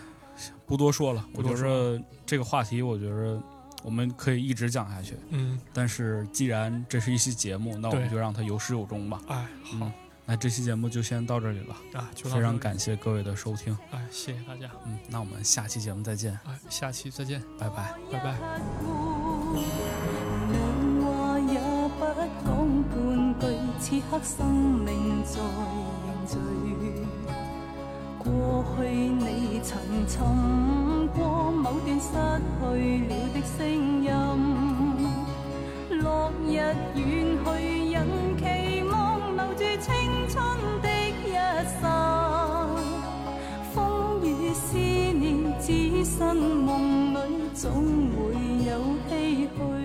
不多说了，我觉着这个话题，我觉着我们可以一直讲下去。嗯，但是既然这是一期节目，那我们就让它有始有终吧。哎，好嗯，那这期节目就先到这里了。啊，就非常，感谢各位的收听，哎，谢谢大家，嗯，那我们下期节目再见，哎，下期再见。拜拜。拜拜。两话也不讲半句，此刻生命在凝聚。过去你曾寻过某段失去了的声音，落日远去，人期望留住青春的一刹。风雨思念，只身梦里总会有唏嘘。